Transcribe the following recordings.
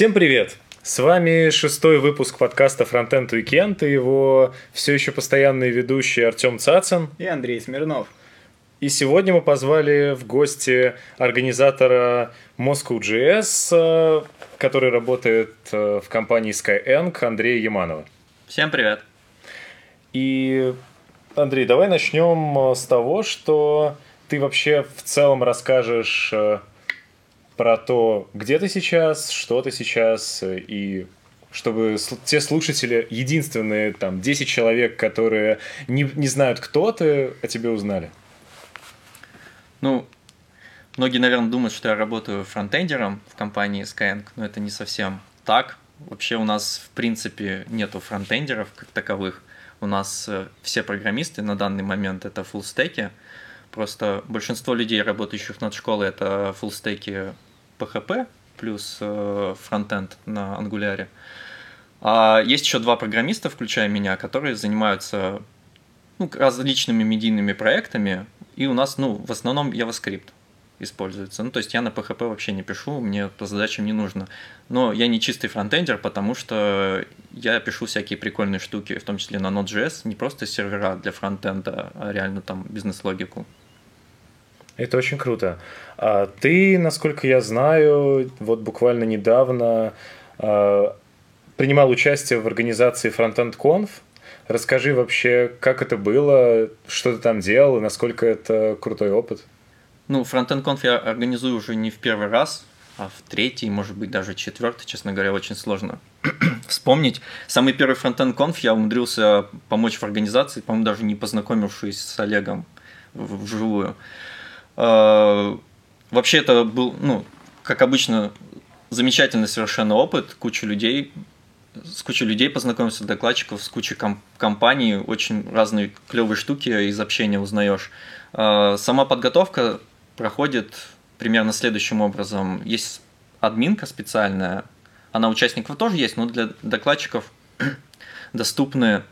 Всем привет! С вами шестой выпуск подкаста Frontend Weekend и его все еще постоянные ведущие Артем Цацин и Андрей Смирнов. И сегодня мы позвали в гости организатора Moscow.js, э, который работает э, в компании Skyeng, Андрея Яманова. Всем привет! И, Андрей, давай начнем с того, что ты вообще в целом расскажешь э, про то, где ты сейчас, что ты сейчас, и чтобы те слушатели, единственные там 10 человек, которые не, не знают, кто ты, о тебе узнали. Ну, многие, наверное, думают, что я работаю фронтендером в компании Skyeng, но это не совсем так. Вообще у нас, в принципе, нету фронтендеров как таковых. У нас э, все программисты на данный момент это фуллстеки. Просто большинство людей, работающих над школой, это фуллстеки PHP плюс э, фронтенд на Angular. А есть еще два программиста, включая меня, которые занимаются ну, различными медийными проектами, и у нас, ну, в основном JavaScript используется. Ну, то есть я на PHP вообще не пишу, мне по задачам не нужно. Но я не чистый фронтендер, потому что я пишу всякие прикольные штуки, в том числе на Node.js, не просто сервера для фронтенда, а реально там бизнес-логику. Это очень круто. А ты, насколько я знаю, вот буквально недавно а, принимал участие в организации Frontend Conf. Расскажи вообще, как это было, что ты там делал и насколько это крутой опыт. Ну, Frontend Conf я организую уже не в первый раз, а в третий, может быть, даже четвертый, честно говоря, очень сложно вспомнить. Самый первый Frontend Conf я умудрился помочь в организации, по-моему, даже не познакомившись с Олегом вживую. А, вообще это был, ну, как обычно, замечательный совершенно опыт, куча людей, с кучей людей познакомился, докладчиков, с кучей ком- компаний, очень разные клевые штуки из общения узнаешь. А, сама подготовка проходит примерно следующим образом. Есть админка специальная, она участников тоже есть, но для докладчиков доступны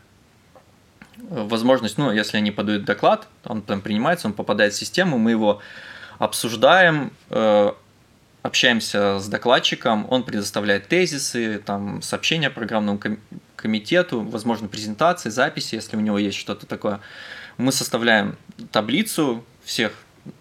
возможность, ну, если они подают доклад, он там принимается, он попадает в систему, мы его обсуждаем, э, общаемся с докладчиком, он предоставляет тезисы, там, сообщения программному комитету, возможно, презентации, записи, если у него есть что-то такое. Мы составляем таблицу всех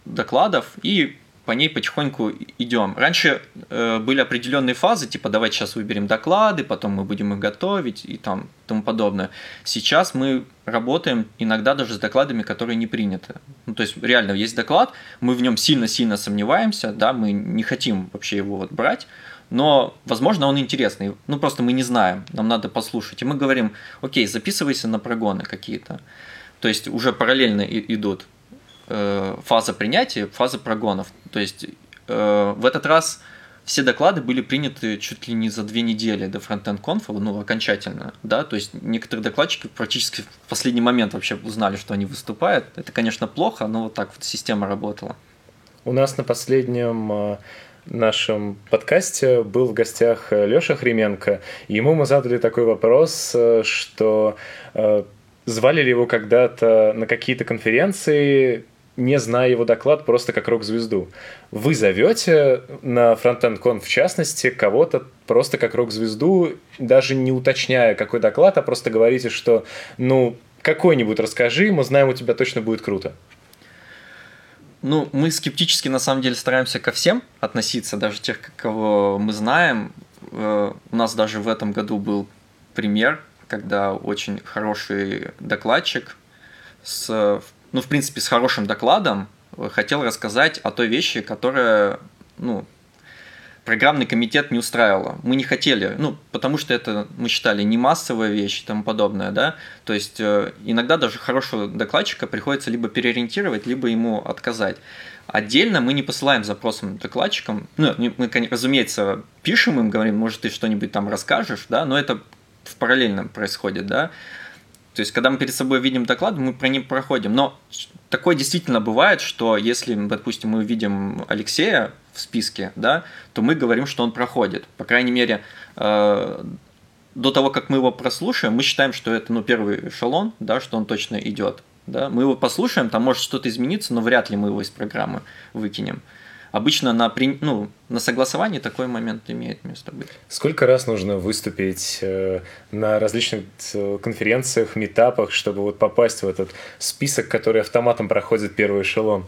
докладов и по ней потихоньку идем. Раньше э, были определенные фазы, типа давайте сейчас выберем доклады, потом мы будем их готовить и там тому подобное. Сейчас мы работаем иногда даже с докладами, которые не приняты. Ну, то есть реально есть доклад, мы в нем сильно-сильно сомневаемся, да, мы не хотим вообще его вот брать, но, возможно, он интересный. Ну, просто мы не знаем, нам надо послушать. И мы говорим, окей, записывайся на прогоны какие-то. То есть уже параллельно идут фаза принятия, фаза прогонов. То есть э, в этот раз все доклады были приняты чуть ли не за две недели до фронтенд конфа, ну, окончательно, да, то есть некоторые докладчики практически в последний момент вообще узнали, что они выступают. Это, конечно, плохо, но вот так вот система работала. У нас на последнем э, нашем подкасте был в гостях Лёша Хременко. Ему мы задали такой вопрос, что звали ли его когда-то на какие-то конференции, не зная его доклад, просто как рок-звезду. Вы зовете на Frontend Con, в частности, кого-то просто как рок-звезду, даже не уточняя, какой доклад, а просто говорите, что, ну, какой-нибудь расскажи, мы знаем, у тебя точно будет круто. Ну, мы скептически, на самом деле, стараемся ко всем относиться, даже тех, кого мы знаем. Э, у нас даже в этом году был пример, когда очень хороший докладчик с ну, в принципе, с хорошим докладом э, хотел рассказать о той вещи, которая, ну, программный комитет не устраивала. Мы не хотели, ну, потому что это, мы считали, не массовая вещь и тому подобное, да. То есть э, иногда даже хорошего докладчика приходится либо переориентировать, либо ему отказать. Отдельно мы не посылаем запросом докладчикам. Ну, мы, разумеется, пишем им, говорим, может, ты что-нибудь там расскажешь, да, но это в параллельном происходит, да. То есть, когда мы перед собой видим доклад, мы про них проходим. Но такое действительно бывает, что если, допустим, мы видим Алексея в списке, да, то мы говорим, что он проходит. По крайней мере, э, до того, как мы его прослушаем, мы считаем, что это ну, первый эшелон, да, что он точно идет. Да? Мы его послушаем, там может что-то измениться, но вряд ли мы его из программы выкинем. Обычно на, при... ну, на согласовании такой момент имеет место быть. Сколько раз нужно выступить э, на различных э, конференциях, метапах, чтобы вот попасть в этот список, который автоматом проходит первый эшелон?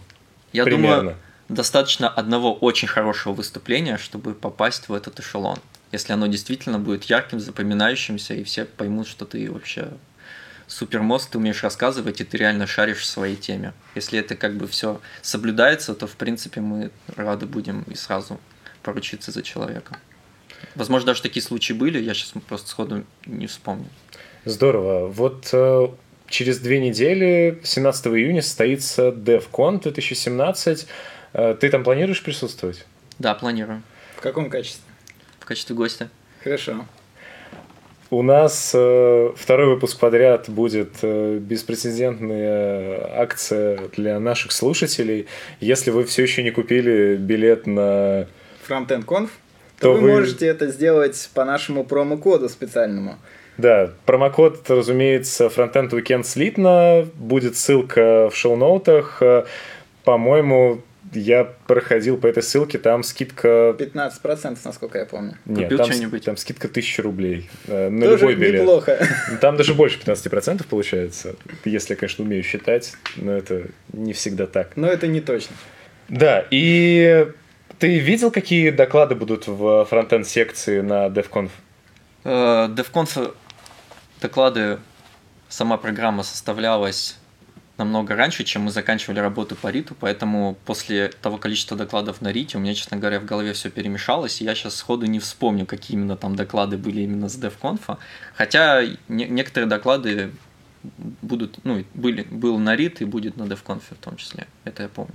Я Примерно. думаю, достаточно одного очень хорошего выступления, чтобы попасть в этот эшелон. Если оно действительно будет ярким, запоминающимся, и все поймут, что ты вообще супермост, ты умеешь рассказывать, и ты реально шаришь в своей теме. Если это как бы все соблюдается, то в принципе мы рады будем и сразу поручиться за человека. Возможно, даже такие случаи были, я сейчас просто сходу не вспомню. Здорово. Вот э, через две недели, 17 июня, состоится DevCon 2017. Э, ты там планируешь присутствовать? Да, планирую. В каком качестве? В качестве гостя. Хорошо. У нас э, второй выпуск подряд будет э, беспрецедентная акция для наших слушателей. Если вы все еще не купили билет на Frontend Conf, то, то вы, можете это сделать по нашему промокоду специальному. Да, промокод, разумеется, Frontend Weekend слитно. Будет ссылка в шоу-ноутах. По-моему, я проходил по этой ссылке, там скидка... 15%, насколько я помню. Нет, Купил там, что-нибудь? там скидка 1000 рублей э, на Тоже любой билет. неплохо. Там даже больше 15% получается, если я, конечно, умею считать, но это не всегда так. Но это не точно. Да, и ты видел, какие доклады будут в фронтенд секции на DevConf? Uh, DevConf доклады, сама программа составлялась намного раньше, чем мы заканчивали работу по РИТу, поэтому после того количества докладов на РИТе у меня, честно говоря, в голове все перемешалось, и я сейчас сходу не вспомню, какие именно там доклады были именно с DevConf. Хотя не- некоторые доклады будут, ну, были, был на РИТ и будет на DevConf в том числе. Это я помню.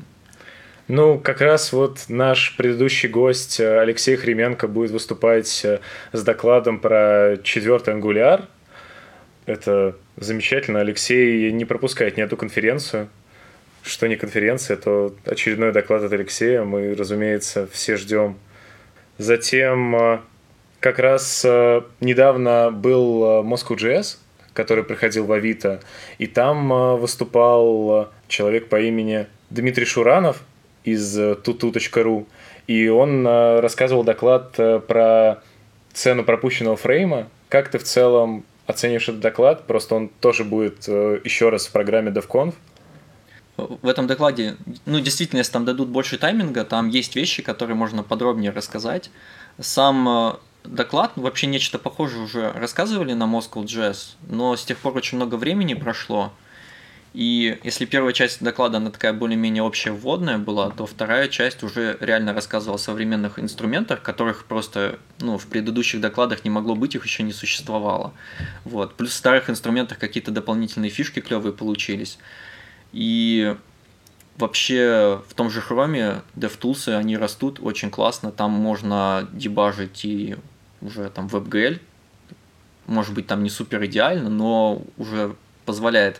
Ну, как раз вот наш предыдущий гость э, Алексей Хременко будет выступать э, с докладом про четвертый ангуляр. Это замечательно. Алексей не пропускает ни одну конференцию. Что не конференция, то очередной доклад от Алексея. Мы, разумеется, все ждем. Затем э, как раз э, недавно был э, Moscow.js, который приходил в Авито, и там выступал человек по имени Дмитрий Шуранов из tutu.ru, и он рассказывал доклад про цену пропущенного фрейма. Как ты в целом оценишь этот доклад, просто он тоже будет э, еще раз в программе DevConf. В этом докладе, ну, действительно, если там дадут больше тайминга, там есть вещи, которые можно подробнее рассказать. Сам э, доклад, ну, вообще нечто похожее уже рассказывали на Moscow но с тех пор очень много времени прошло, и если первая часть доклада, она такая более-менее общая вводная была, то вторая часть уже реально рассказывала о современных инструментах, которых просто ну, в предыдущих докладах не могло быть, их еще не существовало. Вот. Плюс в старых инструментах какие-то дополнительные фишки клевые получились. И вообще в том же Chrome DevTools, они растут очень классно, там можно дебажить и уже там WebGL, может быть там не супер идеально, но уже позволяет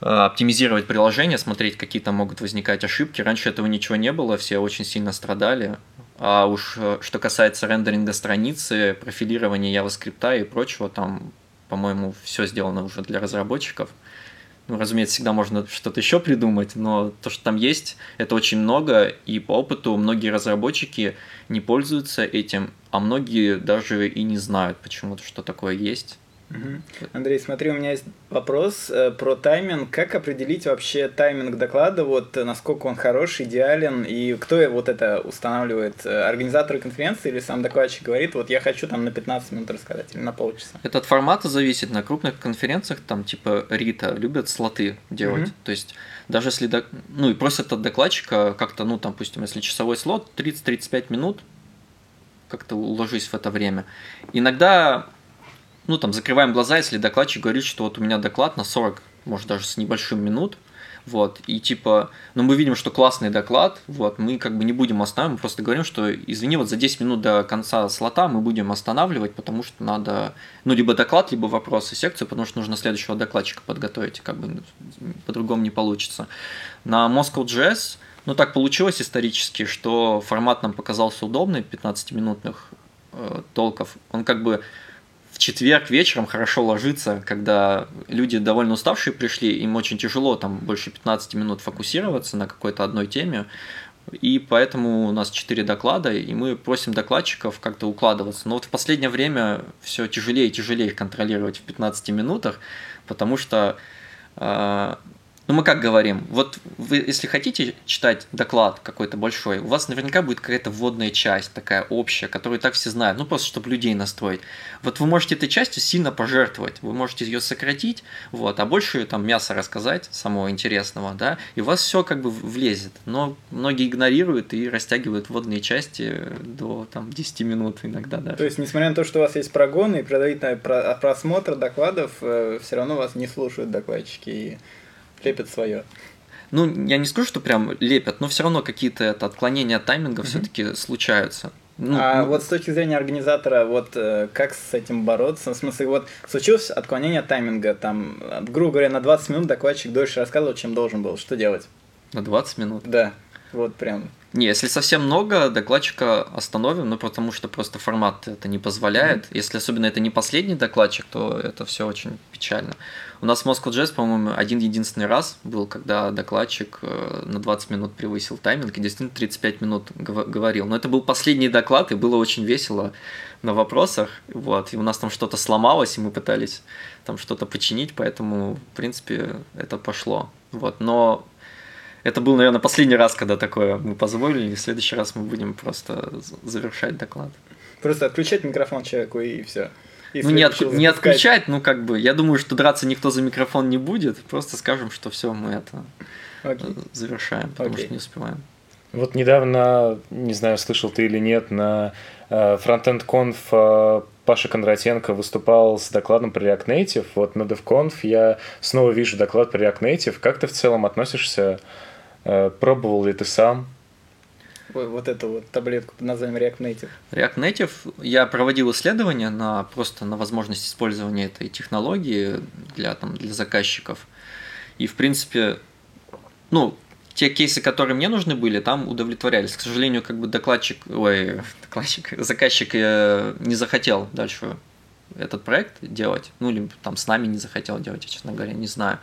оптимизировать приложение, смотреть, какие там могут возникать ошибки. Раньше этого ничего не было, все очень сильно страдали. А уж э, что касается рендеринга страницы, профилирования JavaScript и прочего, там, по-моему, все сделано уже для разработчиков. Ну, разумеется, всегда можно что-то еще придумать, но то, что там есть, это очень много, и по опыту многие разработчики не пользуются этим, а многие даже и не знают почему-то, что такое есть. Угу. Андрей, смотри, у меня есть вопрос э, про тайминг. Как определить вообще тайминг доклада, вот э, насколько он хороший, идеален, и кто вот это устанавливает? Э, организаторы конференции или сам докладчик говорит, вот я хочу там на 15 минут рассказать или на полчаса? Это от формата зависит. На крупных конференциях, там типа Рита, любят слоты делать. Угу. То есть даже если, док... ну и просят от докладчика как-то, ну там, допустим, если часовой слот, 30-35 минут, как-то уложись в это время. Иногда ну, там, закрываем глаза, если докладчик говорит, что вот у меня доклад на 40, может, даже с небольшим минут, вот, и типа, ну, мы видим, что классный доклад, вот, мы как бы не будем останавливать, мы просто говорим, что, извини, вот за 10 минут до конца слота мы будем останавливать, потому что надо, ну, либо доклад, либо вопросы секцию, потому что нужно следующего докладчика подготовить, как бы по-другому не получится. На Moscow.js, ну, так получилось исторически, что формат нам показался удобный, 15-минутных э, толков, он как бы четверг вечером хорошо ложится, когда люди довольно уставшие пришли, им очень тяжело там больше 15 минут фокусироваться на какой-то одной теме. И поэтому у нас 4 доклада, и мы просим докладчиков как-то укладываться. Но вот в последнее время все тяжелее и тяжелее контролировать в 15 минутах, потому что а, ну, мы как говорим, вот вы, если хотите читать доклад какой-то большой, у вас наверняка будет какая-то вводная часть такая общая, которую так все знают, ну, просто чтобы людей настроить. Вот вы можете этой частью сильно пожертвовать, вы можете ее сократить, вот, а больше там мясо рассказать, самого интересного, да, и у вас все как бы влезет. Но многие игнорируют и растягивают вводные части до там 10 минут иногда даже. То есть, несмотря на то, что у вас есть прогоны и предварительный просмотр докладов, э, все равно вас не слушают докладчики лепят свое. Ну, я не скажу, что прям лепят, но все равно какие-то это отклонения от тайминга mm-hmm. все-таки случаются. Ну, а ну... вот с точки зрения организатора, вот э, как с этим бороться? В смысле, вот случилось отклонение от тайминга, там, грубо говоря, на 20 минут докладчик дольше рассказывал, чем должен был. Что делать? На 20 минут? Да, вот прям. Не, если совсем много, докладчика остановим, ну потому что просто формат это не позволяет. Mm-hmm. Если особенно это не последний докладчик, то это все очень печально. У нас в Moscow Jazz, по-моему, один единственный раз был, когда докладчик э, на 20 минут превысил тайминг и действительно 35 минут говорил. Но это был последний доклад, и было очень весело на вопросах. Вот, и у нас там что-то сломалось, и мы пытались там что-то починить, поэтому, в принципе, это пошло. Вот, но это был, наверное, последний раз, когда такое мы позволили, и в следующий раз мы будем просто завершать доклад. Просто отключать микрофон человеку и все ну, не, от, не отключать, ну, как бы, я думаю, что драться никто за микрофон не будет. Просто скажем, что все, мы это okay. Э, завершаем, потому okay. что не успеваем. Вот недавно, не знаю, слышал ты или нет, на э, Frontend Conf э, Паша Кондратенко выступал с докладом про React Native. Вот на DevConf я снова вижу доклад про React Native. Как ты в целом относишься? Пробовал ли ты сам? Вот эту вот таблетку под названием React Native? React Native, я проводил исследования на просто на возможность использования этой технологии для, там, для заказчиков. И, в принципе, ну, те кейсы, которые мне нужны были, там удовлетворялись. К сожалению, как бы докладчик, ой, докладчик, заказчик э, не захотел дальше этот проект делать, ну, или там с нами не захотел делать, я, честно говоря, не знаю.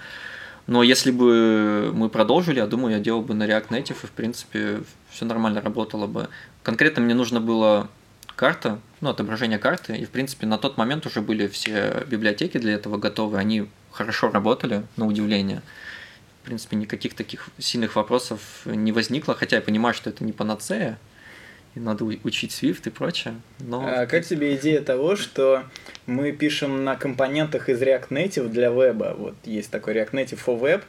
Но если бы мы продолжили, я думаю, я делал бы на React Native, и, в принципе, все нормально работало бы. Конкретно мне нужно было карта, ну, отображение карты, и, в принципе, на тот момент уже были все библиотеки для этого готовы, они хорошо работали, на удивление. В принципе, никаких таких сильных вопросов не возникло, хотя я понимаю, что это не панацея, и надо учить Swift и прочее. Но... А как тебе идея того, что мы пишем на компонентах из React Native для веба? Вот есть такой React Native for Web,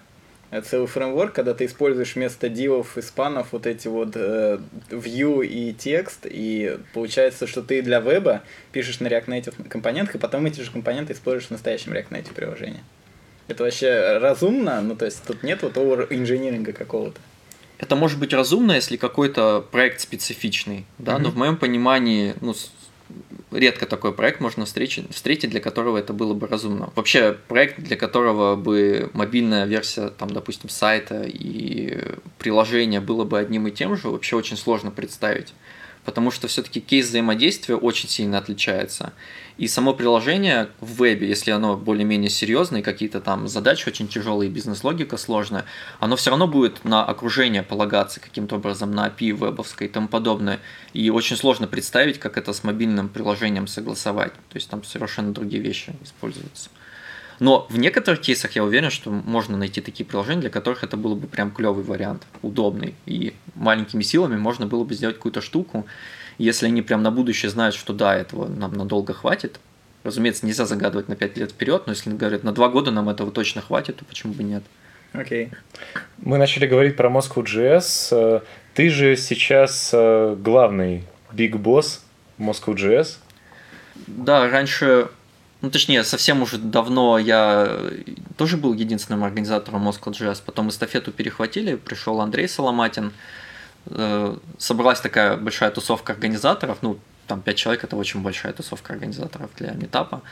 это целый фреймворк, когда ты используешь вместо дивов и спанов вот эти вот э, view и текст, и получается, что ты для веба пишешь на React Native компонентах, и потом эти же компоненты используешь в настоящем React Native приложении. Это вообще разумно? Ну, то есть тут нет вот овер-инжиниринга какого-то. Это может быть разумно, если какой-то проект специфичный, да, mm-hmm. но в моем понимании, ну, редко такой проект можно встретить, встретить, для которого это было бы разумно. Вообще, проект, для которого бы мобильная версия, там, допустим, сайта и приложения было бы одним и тем же, вообще очень сложно представить потому что все-таки кейс взаимодействия очень сильно отличается. И само приложение в вебе, если оно более-менее серьезное, какие-то там задачи очень тяжелые, бизнес-логика сложная, оно все равно будет на окружение полагаться каким-то образом, на API вебовское и тому подобное. И очень сложно представить, как это с мобильным приложением согласовать. То есть там совершенно другие вещи используются. Но в некоторых кейсах я уверен, что можно найти такие приложения, для которых это было бы прям клевый вариант, удобный. И маленькими силами можно было бы сделать какую-то штуку. Если они прям на будущее знают, что да, этого нам надолго хватит, разумеется, нельзя загадывать на 5 лет вперед, но если говорят, на 2 года нам этого точно хватит, то почему бы нет? Окей. Okay. Мы начали говорить про Moscow JS. Ты же сейчас э, главный big boss Moscow JS. Да, раньше ну, точнее, совсем уже давно я тоже был единственным организатором Moscow.js, потом эстафету перехватили, пришел Андрей Соломатин, э, собралась такая большая тусовка организаторов, ну, там пять человек, это очень большая тусовка организаторов для метапа,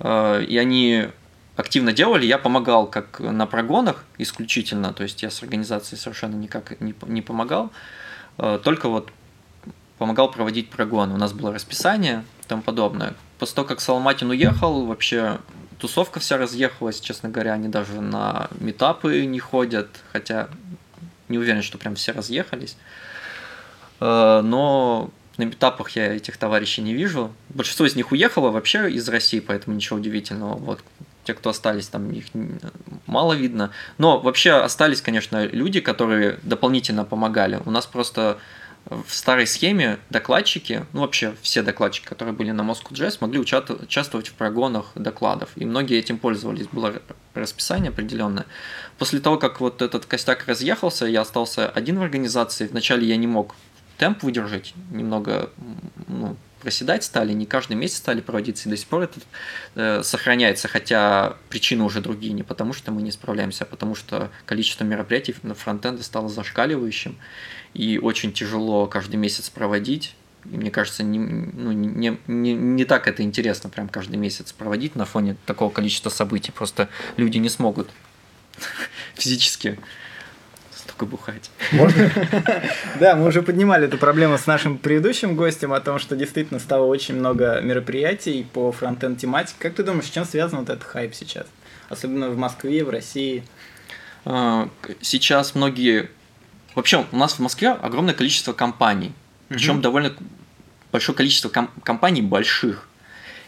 э, и они активно делали, я помогал как на прогонах исключительно, то есть я с организацией совершенно никак не, не помогал, э, только вот помогал проводить прогоны. У нас было расписание и тому подобное после того, как Соломатин уехал, вообще тусовка вся разъехалась, честно говоря, они даже на метапы не ходят, хотя Не уверен, что прям все разъехались. Э, но на метапах я этих товарищей не вижу. Большинство из них уехало вообще из России, поэтому ничего удивительного. Вот те, кто остались, там их мало видно. Но вообще остались, конечно, люди, которые дополнительно помогали. У нас просто в старой схеме докладчики, ну вообще все докладчики, которые были на Moscow Jazz, могли участвовать в прогонах докладов. И многие этим пользовались. Было расписание определенное. После того, как вот этот костяк разъехался, я остался один в организации. Вначале я не мог темп выдержать, немного ну, проседать стали, не каждый месяц стали проводиться, и до сих пор это э, сохраняется, хотя причины уже другие, не потому что мы не справляемся, а потому что количество мероприятий на фронтенде стало зашкаливающим, и очень тяжело каждый месяц проводить, и мне кажется, не, ну, не, не, не так это интересно прям каждый месяц проводить на фоне такого количества событий, просто люди не смогут физически столько бухать. Можно? Да, мы уже поднимали эту проблему с нашим предыдущим гостем о том, что действительно стало очень много мероприятий по фронтенд тематике. Как ты думаешь, с чем связан вот этот хайп сейчас? Особенно в Москве, в России. А, сейчас многие... Вообще, у нас в Москве огромное количество компаний. Причем довольно большое количество компаний больших.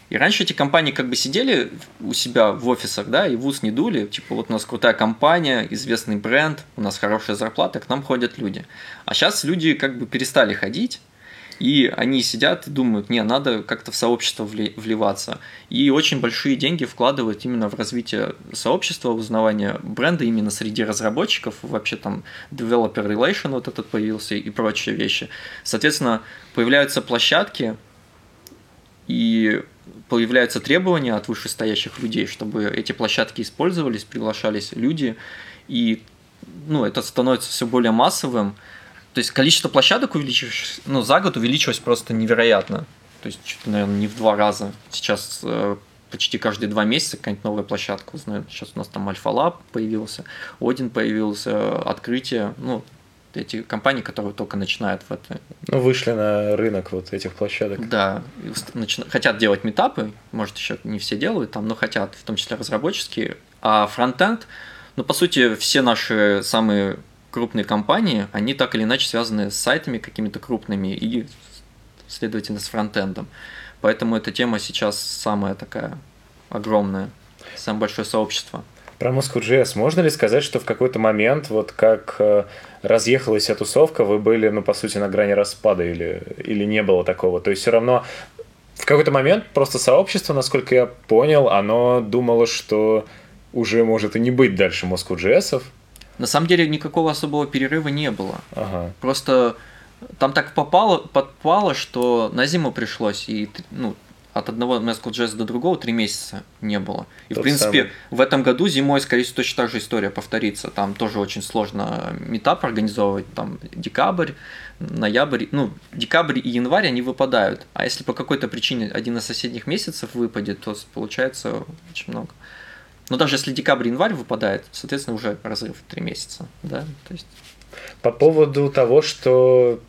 И раньше эти компании как бы сидели у себя в офисах, да, и в ус не дули, типа вот у нас крутая компания, известный бренд, у нас хорошая зарплата, к нам ходят люди. А сейчас люди как бы перестали ходить, и они сидят и думают, не, надо как-то в сообщество вливаться. И очень большие деньги вкладывают именно в развитие сообщества, узнавание бренда именно среди разработчиков, вообще там developer relation вот этот появился и прочие вещи. Соответственно, появляются площадки, и появляются требования от вышестоящих людей, чтобы эти площадки использовались, приглашались люди, и ну, это становится все более массовым. То есть количество площадок увеличилось, ну, за год увеличилось просто невероятно. То есть, что-то, наверное, не в два раза. Сейчас э, почти каждые два месяца какая-нибудь новая площадка узнают. Сейчас у нас там Альфа Лаб появился, Один появился, открытие. Ну, эти компании, которые только начинают в это. Ну, вышли на рынок вот этих площадок. Да, начи... хотят делать метапы, может, еще не все делают там, но хотят, в том числе разработческие. А фронтенд, ну, по сути, все наши самые крупные компании, они так или иначе связаны с сайтами какими-то крупными и, следовательно, с фронтендом. Поэтому эта тема сейчас самая такая огромная, самое большое сообщество. Про Moscow.js можно ли сказать, что в какой-то момент, вот как э, разъехалась эта тусовка, вы были, ну, по сути, на грани распада или, или не было такого? То есть все равно в какой-то момент просто сообщество, насколько я понял, оно думало, что уже может и не быть дальше Moscow.js. На самом деле никакого особого перерыва не было. Ага. Просто там так попало, подпало, что на зиму пришлось, и ну, от одного Jazz до другого три месяца не было. И, Тот в принципе, самый. в этом году зимой, скорее всего, точно так же история повторится. Там тоже очень сложно метап организовывать. Там декабрь, ноябрь, ну, декабрь и январь они выпадают. А если по какой-то причине один из соседних месяцев выпадет, то получается очень много. Но даже если декабрь и январь выпадает, соответственно, уже разрыв три месяца. Да? То есть... По поводу того, что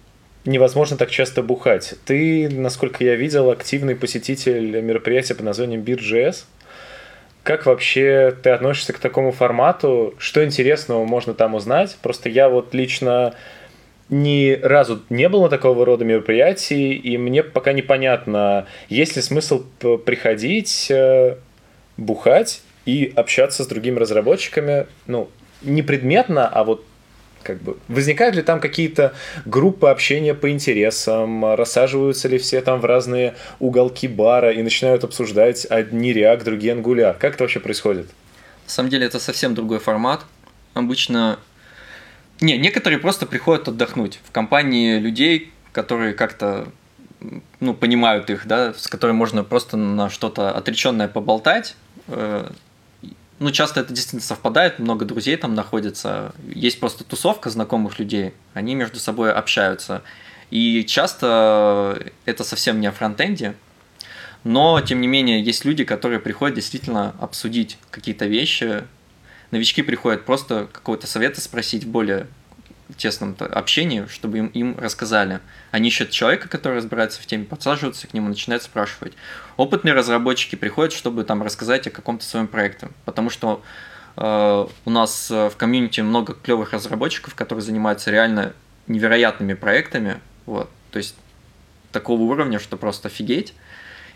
невозможно так часто бухать. Ты, насколько я видел, активный посетитель мероприятия под названием BeerJS. Как вообще ты относишься к такому формату? Что интересного можно там узнать? Просто я вот лично ни разу не было такого рода мероприятий, и мне пока непонятно, есть ли смысл приходить, э, бухать и общаться с другими разработчиками, ну, не предметно, а вот как бы возникают ли там какие-то группы общения по интересам, рассаживаются ли все там в разные уголки бара и начинают обсуждать одни React, другие Angular? Как это вообще происходит? На самом деле это совсем другой формат. Обычно... Не, некоторые просто приходят отдохнуть в компании людей, которые как-то ну, понимают их, да, с которыми можно просто на что-то отреченное поболтать, э, ну, часто это действительно совпадает, много друзей там находится, есть просто тусовка знакомых людей, они между собой общаются. И часто это совсем не о фронтенде, но, тем не менее, есть люди, которые приходят действительно обсудить какие-то вещи. Новички приходят просто какого-то совета спросить более тесном общении, чтобы им, им рассказали. Они ищут человека, который разбирается в теме, подсаживаются к нему, начинают спрашивать. Опытные разработчики приходят, чтобы там рассказать о каком-то своем проекте, потому что э, Э, у нас в комьюнити много клевых разработчиков, которые занимаются реально невероятными проектами. Вот. То есть такого уровня, что просто офигеть.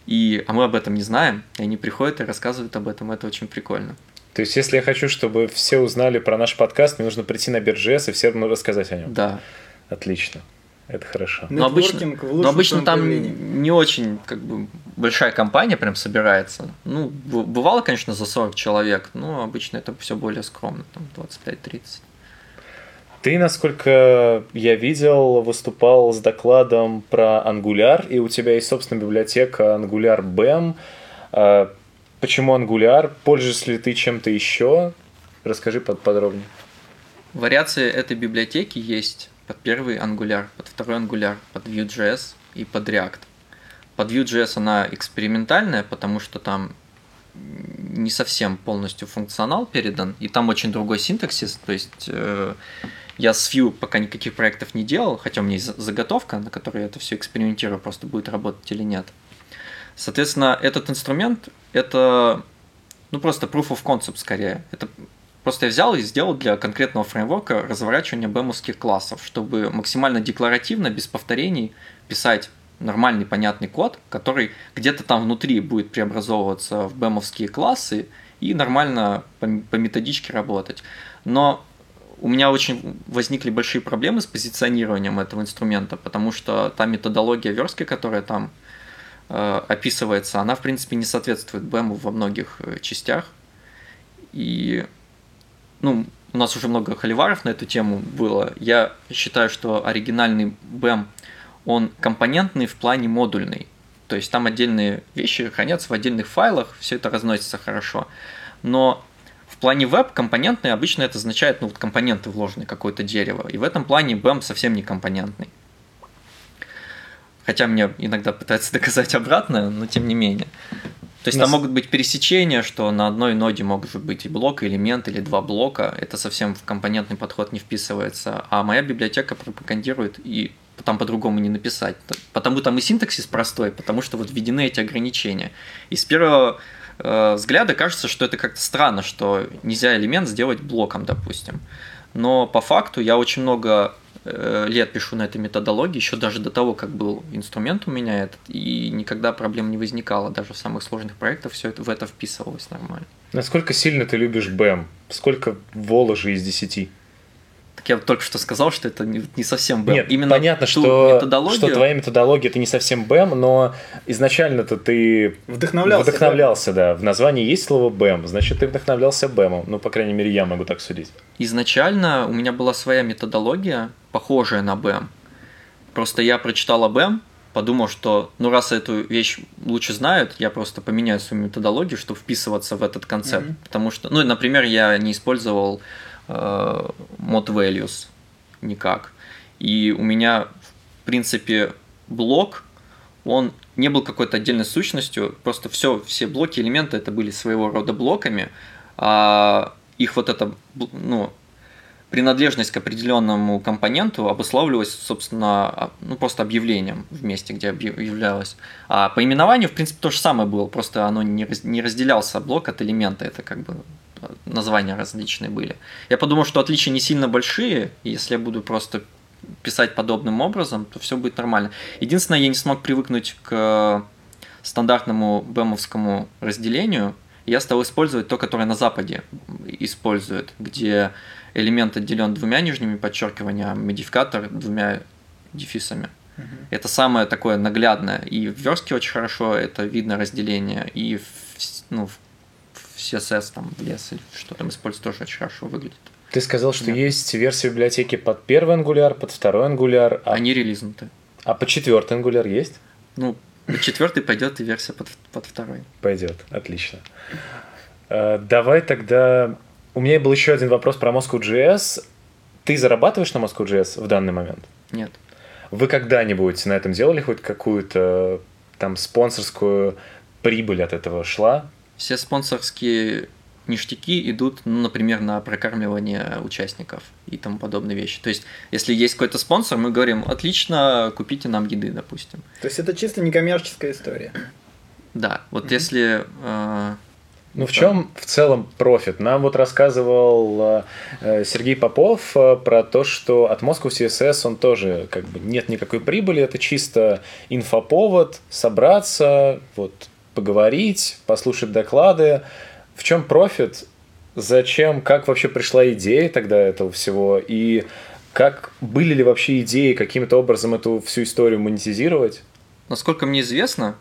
И, а мы об этом не знаем, и они приходят и рассказывают об этом, это очень прикольно. То есть, если я хочу, чтобы все узнали про наш подкаст, мне нужно прийти на Биржес и всем рассказать о нем. Да. Отлично. Это хорошо. Но обычно, но обычно там не очень как бы большая компания прям собирается. Ну, бывало, конечно, за 40 человек, но обычно это все более скромно, там 25-30. Ты, насколько я видел, выступал с докладом про Angular, и у тебя есть собственная библиотека Angular BEM. Почему Angular? Пользуешься ли ты чем-то еще? Расскажи подробнее. Вариации этой библиотеки есть под первый Angular, под второй Angular, под Vue.js и под React. Под Vue.js она экспериментальная, потому что там не совсем полностью функционал передан, и там очень другой синтаксис, то есть э, я с Vue пока никаких проектов не делал, хотя у меня есть заготовка, на которой я это все экспериментирую, просто будет работать или нет. Соответственно, этот инструмент – это ну, просто proof of concept скорее. Это Просто я взял и сделал для конкретного фреймворка разворачивание бэмовских классов, чтобы максимально декларативно, без повторений, писать нормальный понятный код, который где-то там внутри будет преобразовываться в бэмовские классы и нормально по, по методичке работать. Но у меня очень возникли большие проблемы с позиционированием этого инструмента, потому что та методология верстки, которая там описывается, она в принципе не соответствует бэму во многих э, частях. И ну, у нас уже много холиваров на эту тему было. Я считаю, что оригинальный BEM, он компонентный в плане модульный. То есть там отдельные вещи хранятся в отдельных файлах, все это разносится хорошо. Но в плане веб компонентный обычно это означает, ну, вот компоненты вложены, какое-то дерево. И в этом плане BEM совсем не компонентный. Хотя мне иногда пытаются доказать обратное, но тем не менее. То есть Нас... там могут быть пересечения, что на одной ноде может быть и блок, и элемент, или два блока. Это совсем в компонентный подход не вписывается. А моя библиотека пропагандирует и там по-другому не написать. Потому там и синтаксис простой, потому что вот введены эти ограничения. И с первого э, взгляда кажется, что это как-то странно, что нельзя элемент сделать блоком, допустим. Но по факту я очень много лет пишу на этой методологии, еще даже до того, как был инструмент у меня этот, и никогда проблем не возникало, даже в самых сложных проектах все это в это вписывалось нормально. Насколько сильно ты любишь БЭМ? Сколько воложи из десяти? Так я только что сказал, что это не, не совсем БЭМ. Нет, Именно понятно, что, методологию... что твоя методология это не совсем БЭМ, но изначально-то ты вдохновлялся, вдохновлялся да? да. В названии есть слово БЭМ, значит, ты вдохновлялся БЭМом. Ну, по крайней мере, я могу так судить. Изначально у меня была своя методология, похожая на БЭМ. Просто я прочитал о БЭМ, подумал, что ну раз эту вещь лучше знают, я просто поменяю свою методологию, чтобы вписываться в этот концепт. Mm-hmm. Потому что, ну, например, я не использовал э, mod values никак. И у меня, в принципе, блок, он не был какой-то отдельной сущностью, просто все, все блоки, элементы это были своего рода блоками, а их вот это, ну, принадлежность к определенному компоненту обуславливалась, собственно, а, ну, просто объявлением в месте, где объявлялось. А по именованию, в принципе, то же самое было, просто оно не, не разделялся блок от элемента, это как бы а, названия различные были. Я подумал, что отличия не сильно большие, если я буду просто писать подобным образом, то все будет нормально. Единственное, я не смог привыкнуть к стандартному бэмовскому разделению, я стал использовать то, которое на Западе используют, где элемент отделен двумя нижними подчеркиваниями, а модификатор двумя дефисами. Uh-huh. Это самое такое наглядное. И в верстке очень хорошо это видно разделение, и в, ну, в CSS, там, в лес или что там используют, тоже очень хорошо выглядит. Ты сказал, что Нет. есть версия библиотеки под первый ангуляр, под второй ангуляр. А... Они релизнуты. А по четвертый ангуляр есть? Ну, по четвертый пойдет и версия под, под второй. Пойдет, отлично. Э, давай тогда у меня был еще один вопрос про Moscow.js. Ты зарабатываешь на Moscow.js в данный момент? Нет. Вы когда-нибудь на этом делали хоть какую-то там спонсорскую прибыль от этого шла? Все спонсорские ништяки идут, ну, например, на прокармливание участников и тому подобные вещи. То есть, если есть какой-то спонсор, мы говорим, отлично, купите нам еды, допустим. То есть, это чисто некоммерческая история. Да, вот mm-hmm. если э, Ну, в чем в целом профит? Нам вот рассказывал э, Сергей Попов э, про то, что от Moscow CSS он тоже как бы нет никакой прибыли, это чисто инфоповод, собраться, вот, поговорить, послушать доклады. В чем профит? Зачем, как вообще пришла идея тогда этого всего? И как были ли вообще идеи каким-то образом эту всю историю монетизировать? Насколько мне известно,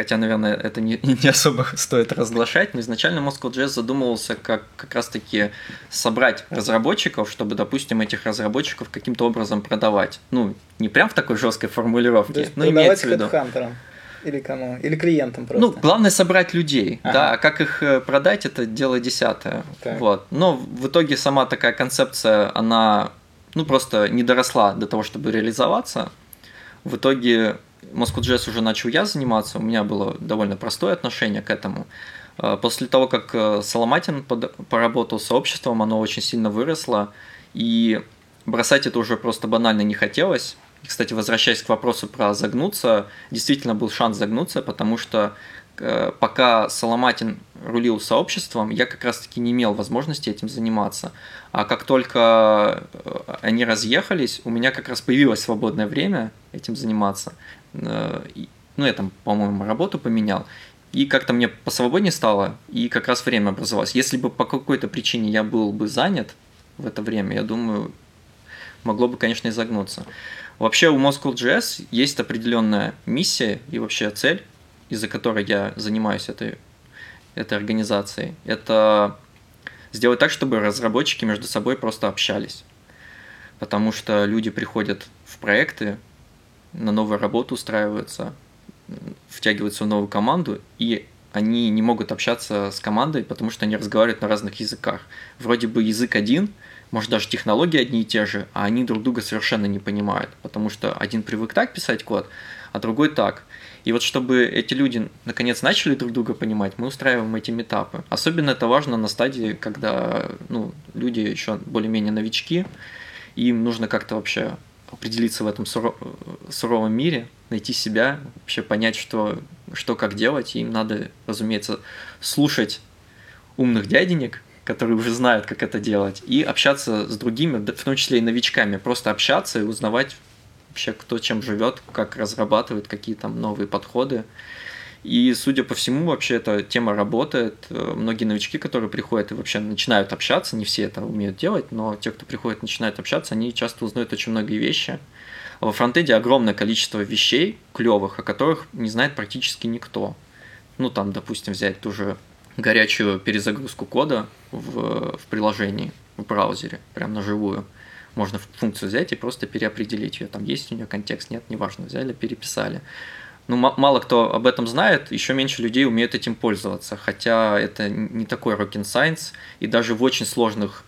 хотя, наверное, это не, не особо стоит разглашать, но изначально Moscow.js задумывался как как раз-таки собрать разработчиков, чтобы, допустим, этих разработчиков каким-то образом продавать. Ну, не прям в такой жесткой формулировке, но имеется в виду. Или кому? Или клиентам просто? Ну, главное собрать людей, Ага. да, а как их э, продать, это дело десятое. Так. Вот. Но в итоге сама такая концепция, она, ну, просто не доросла до того, чтобы реализоваться. В итоге Moscow.js уже начал я заниматься, у меня было довольно простое отношение к этому. Э, После того, как э, Соломатин поработал с сообществом, оно очень сильно выросло, и бросать это уже просто банально не хотелось. И, кстати, возвращаясь к вопросу про загнуться, действительно был шанс загнуться, потому что э, пока Соломатин рулил сообществом, я как раз-таки не имел возможности этим заниматься. А как только они разъехались, у меня как раз появилось свободное время этим заниматься. Э, и- Ну, я там, по-моему, работу поменял. И как-то мне посвободнее стало, и как раз время образовалось. Если бы по какой-то причине я был бы занят в это время, я думаю, могло бы, конечно, изогнуться. Вообще у Moscow.js есть определенная миссия и вообще цель, из-за которой я занимаюсь этой, этой организацией. Это сделать так, чтобы разработчики между собой просто общались. Потому что люди приходят в проекты, на новую работу устраиваются, втягиваются в новую команду, и они не могут общаться с командой, потому что они разговаривают на разных языках. Вроде бы язык один, может даже технологии одни и те же, а они друг друга совершенно не понимают, потому что один привык так писать код, а другой так. И вот чтобы эти люди наконец начали друг друга понимать, мы устраиваем эти метапы. Особенно это важно на стадии, когда ну, люди еще более-менее новички, им нужно как-то вообще определиться в этом суро- суровом мире, найти себя, вообще понять, что, что как делать. Им надо, разумеется, слушать умных дяденек, которые уже знают, как это делать, и общаться с другими, в том числе и новичками, просто общаться и узнавать вообще, кто чем живет, как разрабатывает, какие там новые подходы. И, судя по всему, вообще эта тема работает. Э, Многие новички, которые приходят и вообще начинают общаться, не все это умеют делать, но те, кто приходит, начинают общаться, они часто узнают очень многие вещи. Во фронтенде огромное количество вещей клевых, о которых не знает практически никто. Ну, там, допустим, взять ту же горячую перезагрузку кода в, в приложении, в браузере, прям на живую. Можно функцию взять и просто переопределить ее. Там есть у нее контекст, нет, неважно, взяли, переписали. Ну, ма- мало кто об этом знает, еще меньше людей умеют этим пользоваться, хотя это не такой rocket science, и даже в очень сложных,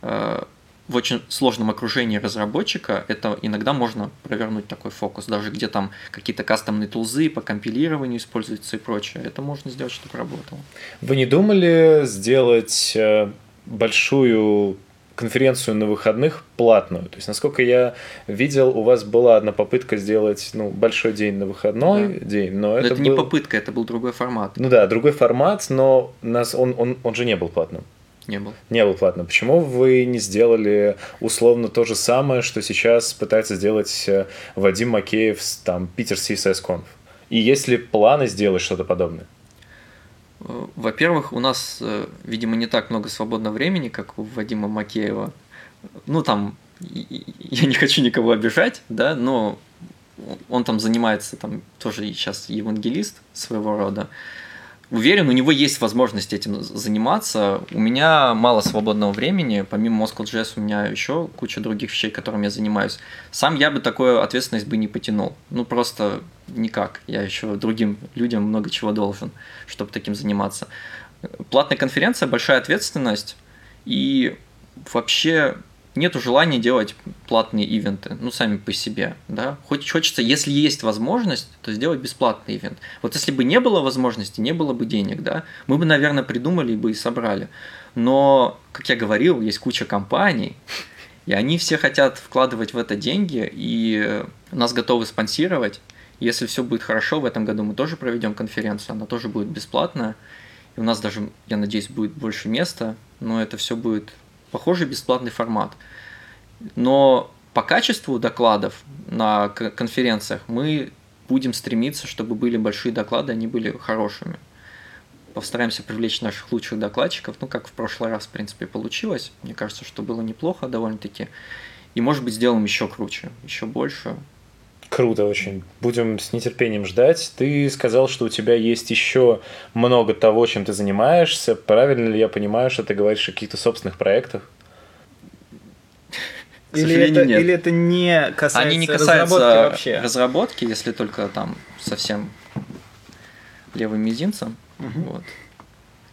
э, в очень сложном окружении разработчика это иногда можно провернуть такой фокус, даже где там какие-то кастомные тулзы по компилированию используются и прочее, это можно сделать, чтобы работало. Вы не думали сделать э, большую конференцию на выходных платную? То есть, насколько я видел, у вас была одна попытка сделать ну, большой день на выходной день, но Но это, это, не был- попытка, это был другой формат. Ну да, другой формат, но нас, он, он, он же не был платным. Не был. Не был платным. Почему вы не сделали условно то же самое, что сейчас пытается сделать э, Вадим Макеев с там Питер CSS Conf? И есть ли планы сделать что-то подобное? Э, Во-первых, у нас, э, видимо, не так много свободного времени, как у Вадима Макеева. Ну, там, я не хочу никого обижать, да, но он там занимается, там, тоже сейчас евангелист своего рода. Уверен, у него есть возможность этим заниматься. У меня мало свободного времени. Помимо Moscow.js у меня еще куча других вещей, которыми я занимаюсь. Сам я бы такую ответственность бы не потянул. Ну, просто никак. Я еще другим людям много чего должен, чтобы таким заниматься. Платная конференция, большая ответственность. И вообще нету желания делать платные ивенты, ну, сами по себе, да. Хоть хочется, если есть возможность, то сделать бесплатный ивент. Вот если бы не было возможности, не было бы денег, да, мы бы, наверное, придумали бы и собрали. Но, как я говорил, есть куча компаний, и они все хотят вкладывать в это деньги, и нас готовы спонсировать. Если все будет хорошо, в этом году мы тоже проведем конференцию, она тоже будет бесплатная. и у нас даже, я надеюсь, будет больше места, но это все будет похожий бесплатный формат. Но по качеству докладов на конференциях мы будем стремиться, чтобы были большие доклады, они были хорошими. Постараемся привлечь наших лучших докладчиков, ну, как в прошлый раз, в принципе, получилось. Мне кажется, что было неплохо довольно-таки. И, может быть, сделаем еще круче, еще больше. Круто очень. Будем с нетерпением ждать. Ты сказал, что у тебя есть еще много того, чем ты занимаешься. Правильно ли я понимаю, что ты говоришь о каких-то собственных проектах? Или это, нет. или это не касается Они не касаются разработки вообще? разработки, если только там совсем левым мизинцем. Угу. Вот.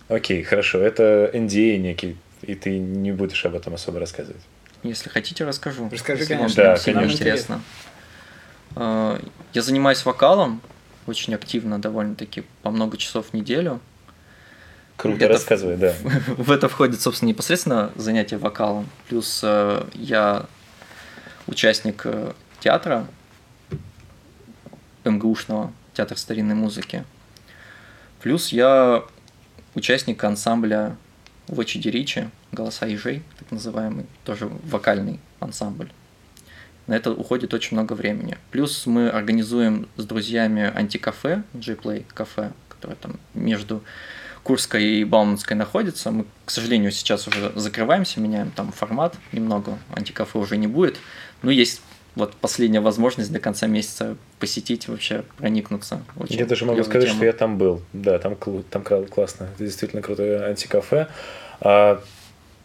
Окей, хорошо. Это NDA некий, и ты не будешь об этом особо рассказывать. Если хотите, расскажу. Расскажи, конечно. Да, конечно. интересно. А, я занимаюсь вокалом очень активно, довольно-таки по много часов в неделю. Круто, это рассказывай, да. В, это входит, собственно, непосредственно занятие вокалом. Плюс э, я участник э, театра МГУшного, театр старинной музыки. Плюс я участник ансамбля Вочи Ричи, «Голоса ежей», так называемый, тоже вокальный ансамбль. На это уходит очень много времени. Плюс мы организуем с друзьями антикафе, G-Play кафе, которое там между Курской и Бауманской находится. Мы, к сожалению, сейчас уже закрываемся, меняем там формат немного, антикафе уже не будет. Но есть вот последняя возможность до конца месяца посетить, вообще проникнуться. Очень я даже могу сказать, тема. что я там был. Да, там, там классно. Это действительно крутое антикафе. А,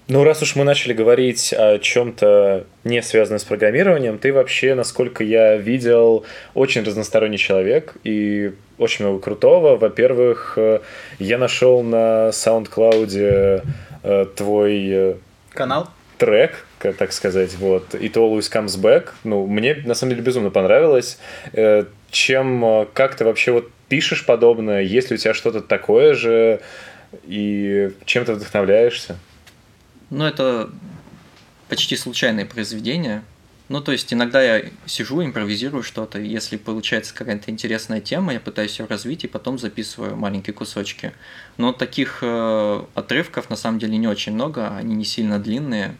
ну, раз уж мы начали говорить о чем-то не связанном с программированием, ты вообще, насколько я видел, очень разносторонний человек и очень много крутого. Во-первых, э, я нашел на SoundCloud э, твой э, канал трек, так сказать, вот, It Always Comes Back. Ну, мне, на самом деле, безумно понравилось. Чем, как ты вообще вот пишешь подобное? Есть ли у тебя что-то такое же? И чем ты вдохновляешься? Ну, это почти случайное произведение. Ну, то есть иногда я сижу, импровизирую что-то, если получается какая-то интересная тема, я пытаюсь ее развить и потом записываю маленькие кусочки. Но таких э, отрывков на самом деле не очень много, они не сильно длинные.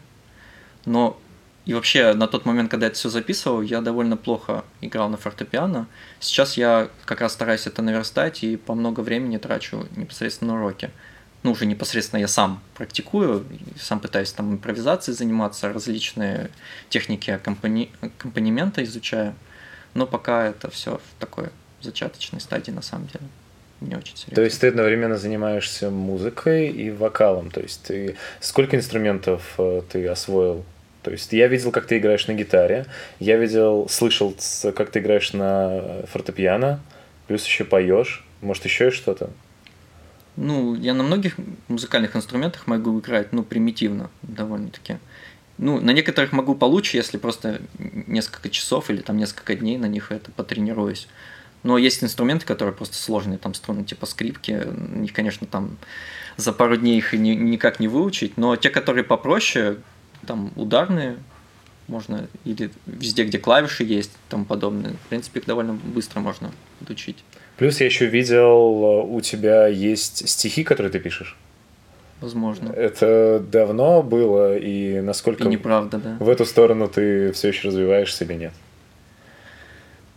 Но и вообще на тот момент, когда я это все записывал, я довольно плохо играл на фортепиано. Сейчас я как раз стараюсь это наверстать и по много времени трачу непосредственно на уроки ну, уже непосредственно я сам практикую, сам пытаюсь там импровизацией заниматься, различные техники аккомпани... аккомпанемента изучаю, но пока это все в такой зачаточной стадии на самом деле. Не очень серьезно. То есть ты одновременно занимаешься музыкой и вокалом, то есть ты сколько инструментов э, ты освоил? То есть я видел, как ты играешь на гитаре, я видел, слышал, как ты играешь на фортепиано, плюс еще поешь, может еще и что-то? Ну, я на многих музыкальных инструментах могу играть, ну, примитивно довольно-таки. Ну, на некоторых могу получше, если просто несколько часов или там несколько дней на них это потренируюсь. Но есть инструменты, которые просто сложные, там струны типа скрипки, них, конечно, там за пару дней их ни, никак не выучить, но те, которые попроще, там ударные, можно, или везде, где клавиши есть, тому подобное, в принципе, их довольно быстро можно отучить. Плюс я еще видел, у тебя есть стихи, которые ты пишешь. Возможно. Это давно было, и насколько и неправда, да. в эту сторону ты все еще развиваешься или нет?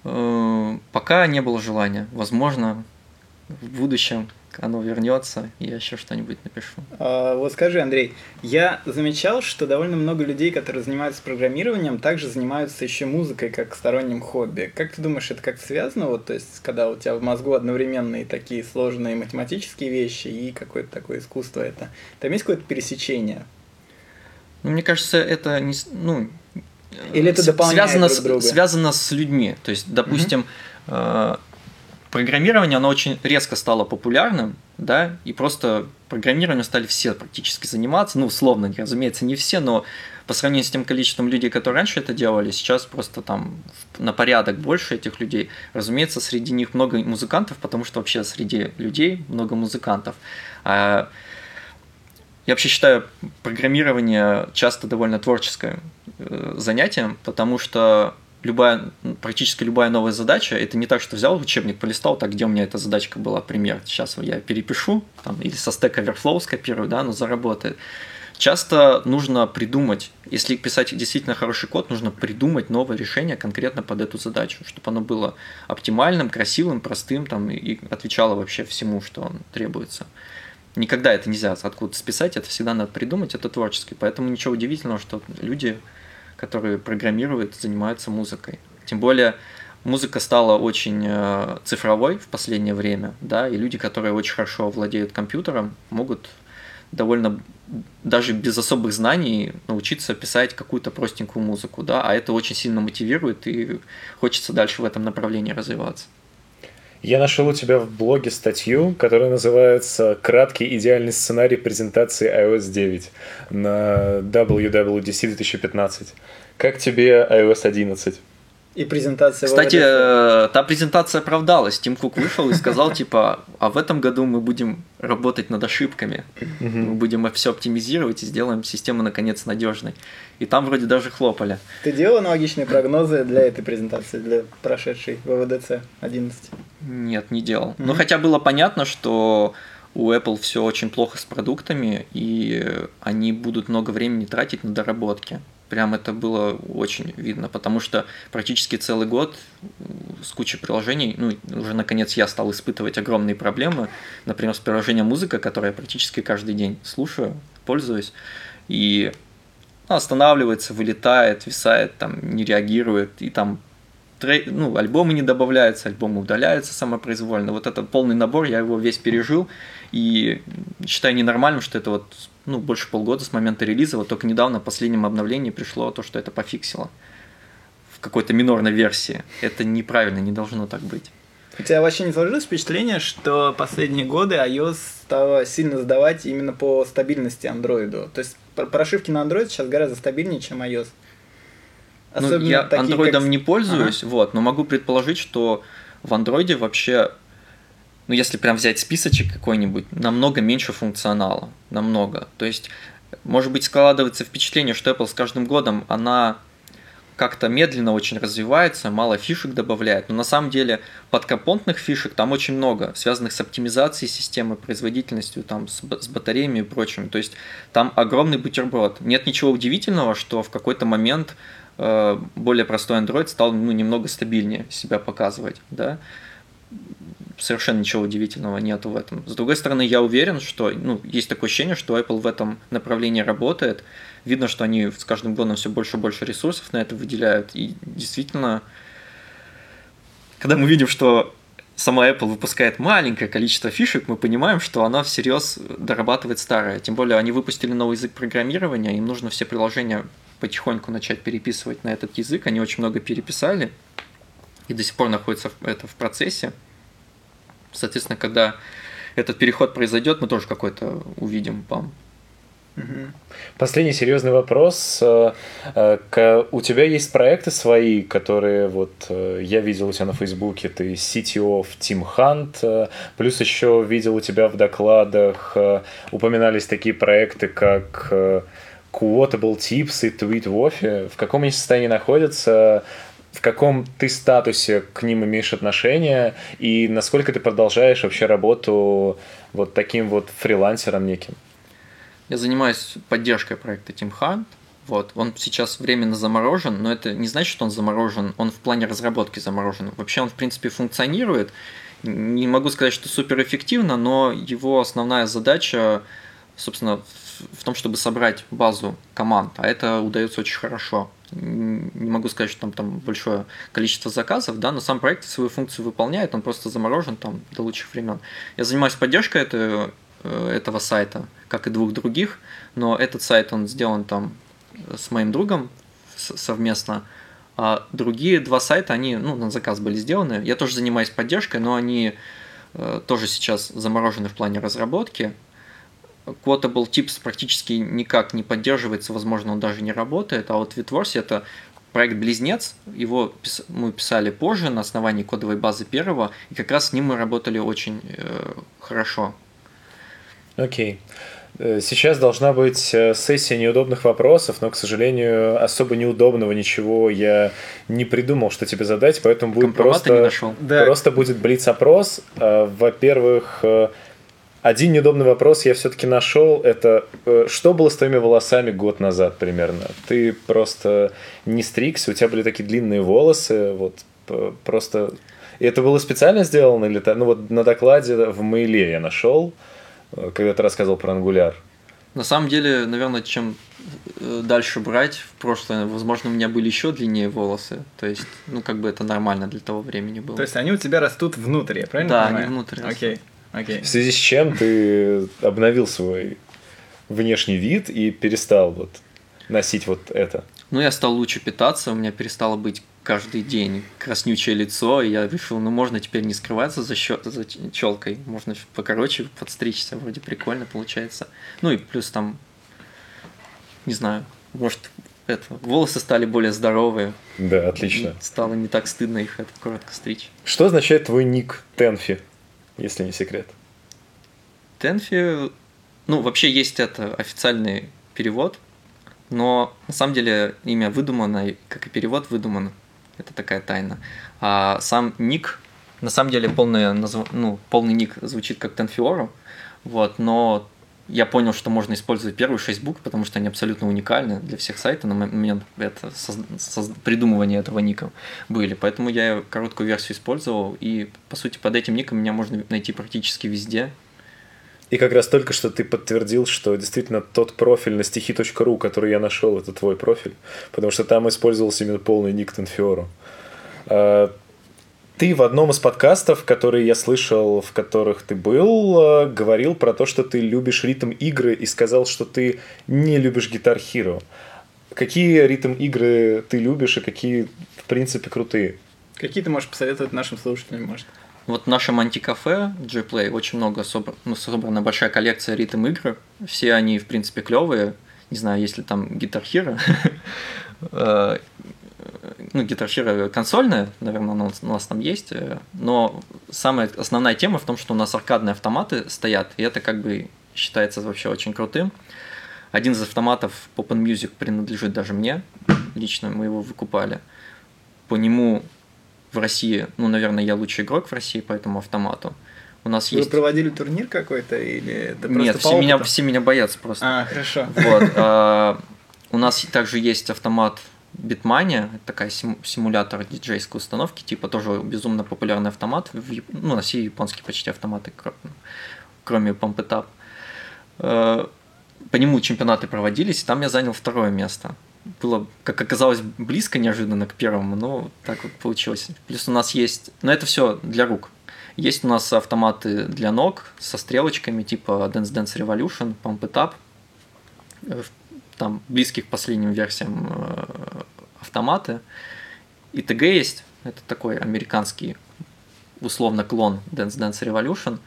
Э, пока не было желания. Возможно, в будущем оно вернется, я еще что-нибудь напишу. А, вот скажи, Андрей, я замечал, что довольно много людей, которые занимаются программированием, также занимаются еще музыкой как сторонним хобби. Как ты думаешь, это как-то связано? Вот, то есть, когда у тебя в мозгу одновременно и такие сложные математические вещи, и какое-то такое искусство это. Там есть какое-то пересечение? Ну, мне кажется, это не, ну, или это дополняет связано друг друга? С, связано с людьми. То есть, допустим, mm-hmm программирование, оно очень резко стало популярным, да, и просто программированием стали все практически заниматься, ну, условно, разумеется, не все, но по сравнению с тем количеством людей, которые раньше это делали, сейчас просто там на порядок больше этих людей. Разумеется, среди них много музыкантов, потому что вообще среди людей много музыкантов. А я вообще считаю программирование часто довольно творческое э, занятие, потому что любая, практически любая новая задача, это не так, что взял учебник, полистал, так, где у меня эта задачка была, пример, сейчас я перепишу, там, или со Stack Overflow скопирую, да, но заработает. Часто нужно придумать, если писать действительно хороший код, нужно придумать новое решение конкретно под эту задачу, чтобы оно было оптимальным, красивым, простым там, и отвечало вообще всему, что требуется. Никогда это нельзя откуда-то списать, это всегда надо придумать, это творчески. Поэтому ничего удивительного, что люди, которые программируют, занимаются музыкой. Тем более музыка стала очень э, цифровой в последнее время, да, и люди, которые очень хорошо владеют компьютером, могут довольно даже без особых знаний научиться писать какую-то простенькую музыку, да, а это очень сильно мотивирует и хочется дальше в этом направлении развиваться. Я нашел у тебя в блоге статью, которая называется «Краткий идеальный сценарий презентации iOS 9 на WWDC 2015». Как тебе iOS 11? И презентация Кстати, э, та презентация оправдалась. Тим Кук вышел и сказал, типа, а в этом году мы будем работать над ошибками. Мы будем все оптимизировать и сделаем систему, наконец, надежной. И там вроде даже хлопали. Ты делал аналогичные прогнозы для этой презентации, для прошедшей ВВДЦ 11? Нет, не делал. Но хотя было понятно, что у Apple все очень плохо с продуктами, и они будут много времени тратить на доработки. Прям это было очень видно, потому что практически целый год с кучей приложений, ну, уже наконец я стал испытывать огромные проблемы, например, с приложением музыка, которое я практически каждый день слушаю, пользуюсь, и останавливается, вылетает, висает, там, не реагирует, и там ну, альбомы не добавляются, альбомы удаляются самопроизвольно. Вот это полный набор, я его весь пережил, и считаю ненормальным, что это вот ну, больше полгода с момента релиза, вот только недавно в последнем обновлении пришло то, что это пофиксило в какой-то минорной версии. Это неправильно, не должно так быть. У тебя вообще не сложилось впечатление, что последние годы iOS стала сильно сдавать именно по стабильности Android? То есть прошивки на Android сейчас гораздо стабильнее, чем iOS. Особенно ну, я такие, андроидом как... не пользуюсь, ага. вот, но могу предположить, что в андроиде вообще ну, если прям взять списочек какой-нибудь, намного меньше функционала, намного. То есть, может быть, складывается впечатление, что Apple с каждым годом, она как-то медленно очень развивается, мало фишек добавляет, но на самом деле подкомпонентных фишек там очень много, связанных с оптимизацией системы, производительностью, там, с, с батареями и прочим. То есть там огромный бутерброд. Нет ничего удивительного, что в какой-то момент э, более простой Android стал ну, немного стабильнее себя показывать. Да? Совершенно ничего удивительного нету в этом. С другой стороны, я уверен, что ну, есть такое ощущение, что Apple в этом направлении работает. Видно, что они с каждым годом все больше и больше ресурсов на это выделяют. И действительно, когда мы видим, что сама Apple выпускает маленькое количество фишек, мы понимаем, что она всерьез дорабатывает старое. Тем более они выпустили новый язык программирования, им нужно все приложения потихоньку начать переписывать на этот язык. Они очень много переписали и до сих пор находится это в процессе. Соответственно, когда этот переход произойдет, мы тоже какой-то увидим вам. Последний серьезный вопрос. Э, э, у тебя есть проекты свои, которые вот э, я видел у тебя на Фейсбуке, ты CTO в Team Hunt, плюс еще видел у тебя в докладах упоминались такие проекты, как Quotable Tips и Tweet Wofi. В каком они состоянии находятся? В каком ты статусе к ним имеешь отношение и насколько ты продолжаешь вообще работу вот таким вот фрилансером неким? Я занимаюсь поддержкой проекта Team Hunt. Вот. Он сейчас временно заморожен, но это не значит, что он заморожен, он в плане разработки заморожен. Вообще он, в принципе, функционирует. Не могу сказать, что суперэффективно, но его основная задача, собственно, в том, чтобы собрать базу команд, а это удается очень хорошо не могу сказать, что там, там большое количество заказов, да, но сам проект свою функцию выполняет, он просто заморожен там до лучших времен. Я занимаюсь поддержкой этого, э, этого сайта, как и двух других, но этот сайт, он сделан там с моим другом совместно, а другие два сайта, они ну, на заказ были сделаны. Я тоже занимаюсь поддержкой, но они э, тоже сейчас заморожены в плане разработки. Quotable Tips практически никак не поддерживается, возможно, он даже не работает, а вот Vitworth это проект-близнец, его мы писали позже на основании кодовой базы первого, и как раз с ним мы работали очень э, хорошо. Окей. Okay. Э, сейчас должна быть э, сессия неудобных вопросов, но, к сожалению, особо неудобного ничего я не придумал, что тебе задать, поэтому будет просто, не нашел. Да. просто будет блиц-опрос. Э, во-первых, один неудобный вопрос я все-таки нашел. Это что было с твоими волосами год назад примерно? Ты просто не стригся, у тебя были такие длинные волосы, вот просто... И это было специально сделано или? Ну вот на докладе в мейле я нашел. Э, когда ты рассказывал про ангуляр. На самом деле, наверное, чем э, дальше брать, в прошлое, возможно, у меня были еще длиннее волосы. То есть, ну, как бы это нормально для того времени было. То есть они у тебя растут внутрь, я правильно да, понимаю? они внутрь Окей. Окей. В связи с чем ты обновил свой внешний вид и перестал вот носить вот это? Ну, я стал лучше питаться, у меня перестало быть каждый день краснючее лицо, и я решил, ну можно теперь не скрываться за, счет, за челкой, можно покороче подстричься, вроде прикольно получается. Ну и плюс там, не знаю, может это, волосы стали более здоровые. Да, отлично. Стало не так стыдно их это коротко стричь. Что означает твой ник Тенфи, если не секрет? Тенфи, ну вообще есть это официальный перевод, но на самом деле имя выдумано, как и перевод выдуман это такая тайна. А сам ник, на самом деле полный, ну, полный ник звучит как Тенфиору, вот, но я понял, что можно использовать первые шесть букв, потому что они абсолютно уникальны для всех сайтов на момент это, придумывания этого ника были. Поэтому я короткую версию использовал, и, по сути, под этим ником меня можно найти практически везде. И как раз только что ты подтвердил, что действительно тот профиль на стихи.ру, который я нашел, это твой профиль, потому что там использовался именно полный ник Тенфиору. Ты в одном из подкастов, которые я слышал, в которых ты был, а, говорил про то, что ты любишь ритм игры и сказал, что ты не любишь Guitar Hero. Какие ритм игры ты любишь и какие, в принципе, крутые? Какие ты можешь посоветовать нашим слушателям, может? Вот в нашем антикафе G-Play очень много собр... ну, собрана большая коллекция ритм игр. Все они, в принципе, клевые. Не знаю, если там Guitar Hero. Ну, Hero консольная, наверное, у нас там есть, э, но самая основная тема в том, что у нас аркадные автоматы стоят, и это как бы считается вообще очень крутым. Один из автоматов Pop and Music принадлежит даже мне, лично мы его выкупали. По нему в России, ну, наверное, я лучший игрок в России по этому автомату. У нас Вы есть... проводили турнир какой-то или это Нет, все меня, все меня боятся просто. А, хорошо. Вот. А, у нас также есть автомат Bitmania, такая симулятор диджейской установки, типа тоже безумно популярный автомат. Ну, на все японские почти автоматы, кроме Pump It Up. Э, по нему чемпионаты проводились, и там я занял второе место. Было, как оказалось, близко неожиданно к первому, но так вот получилось. Плюс у нас есть... Но это все для рук. Есть у нас автоматы для ног со стрелочками, типа Dance Dance Revolution, Pump It Up. Там близких к последним версиям э, автоматы. И ТГ есть, это такой американский условно клон Dance Dance Revolution.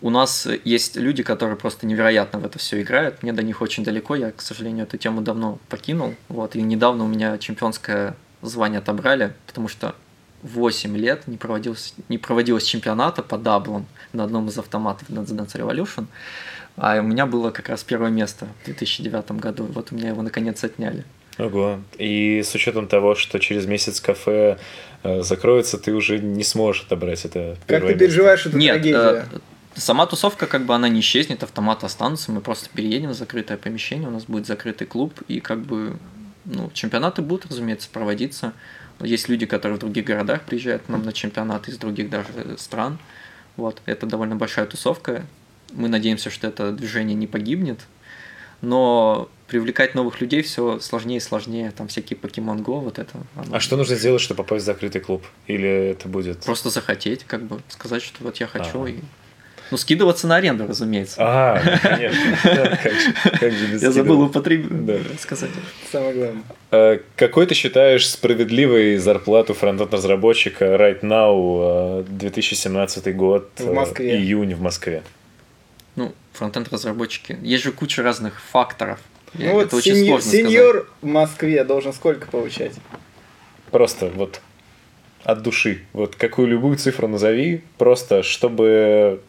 У нас есть люди, которые просто невероятно в это все играют. Мне до них очень далеко. Я, к сожалению, эту тему давно покинул. Вот. И недавно у меня чемпионское звание отобрали, потому что 8 лет не проводилось, не проводилось чемпионата по даблам на одном из автоматов Dance Dance Revolution. А у меня было как раз первое место в 2009 году. Вот у меня его наконец отняли. Ого. И с учетом того, что через месяц кафе э, закроется, ты уже не сможешь отобрать это. Как ты переживаешь эту Нет, трагедию? Э, сама тусовка, как бы она не исчезнет, автоматы останутся, мы просто переедем в закрытое помещение, у нас будет закрытый клуб, и как бы ну, чемпионаты будут, разумеется, проводиться. Есть люди, которые в других городах приезжают к нам на чемпионаты из других даже стран. Вот, это довольно большая тусовка. Мы надеемся, что это движение не погибнет, но привлекать новых людей все сложнее и сложнее. Там всякие Pokemon Go, вот это. Оно... А что нужно сделать, чтобы попасть в закрытый клуб? Или это будет... Просто захотеть, как бы сказать, что вот я хочу, ага. и ну, скидываться на аренду, разумеется. А, конечно. Как же без Я забыл употребить, сказать. Самое главное. А какой ты считаешь справедливой зарплату фронтенд-разработчика right now 2017 год, в Москве. июнь в Москве? Фронтенд-разработчики. Есть же куча разных факторов. Ну вот сеньор, сеньор в Москве должен сколько получать? Просто вот от души. Вот какую любую цифру назови, просто чтобы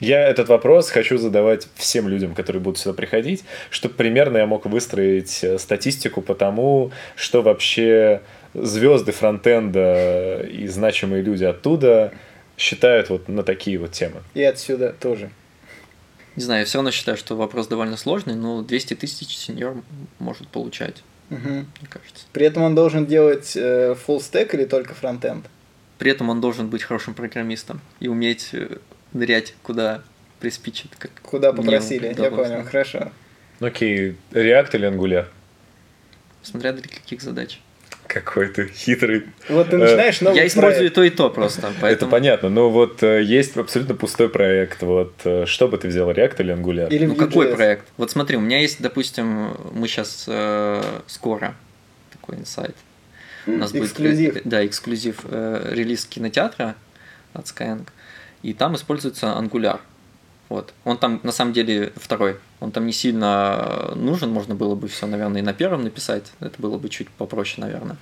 Я этот вопрос хочу задавать всем людям, которые будут сюда приходить, чтобы примерно я мог выстроить э, статистику по тому, что вообще звезды фронтенда и значимые люди оттуда считают вот на такие вот темы. И отсюда тоже. Не знаю, я все равно считаю, что вопрос довольно сложный, но 200 тысяч сеньор может получать, Угу. мне кажется. При этом он должен делать э, full stack или только фронтенд? При этом он должен быть хорошим программистом и уметь э, нырять куда приспичит. Как Куда попросили? Я понял, хорошо. Окей, React или Angular? Смотря для каких задач. Какой ты хитрый. Вот ты Э, начинаешь новый я использую проект. то, и то просто. Это понятно, но вот э, есть абсолютно пустой проект. Вот э, что бы ты взял, React или Angular? Или Ну какой проект? Вот смотри, у меня есть, допустим, мы сейчас скоро такой инсайт. У нас будет, Эксклюзив. да, эксклюзив э, релиз кинотеатра от Skyeng. И там используется Angular. Вот. Он там, на самом деле, второй. Он там не сильно нужен, можно было бы все, наверное, и на первом написать. Это было бы чуть попроще, наверное.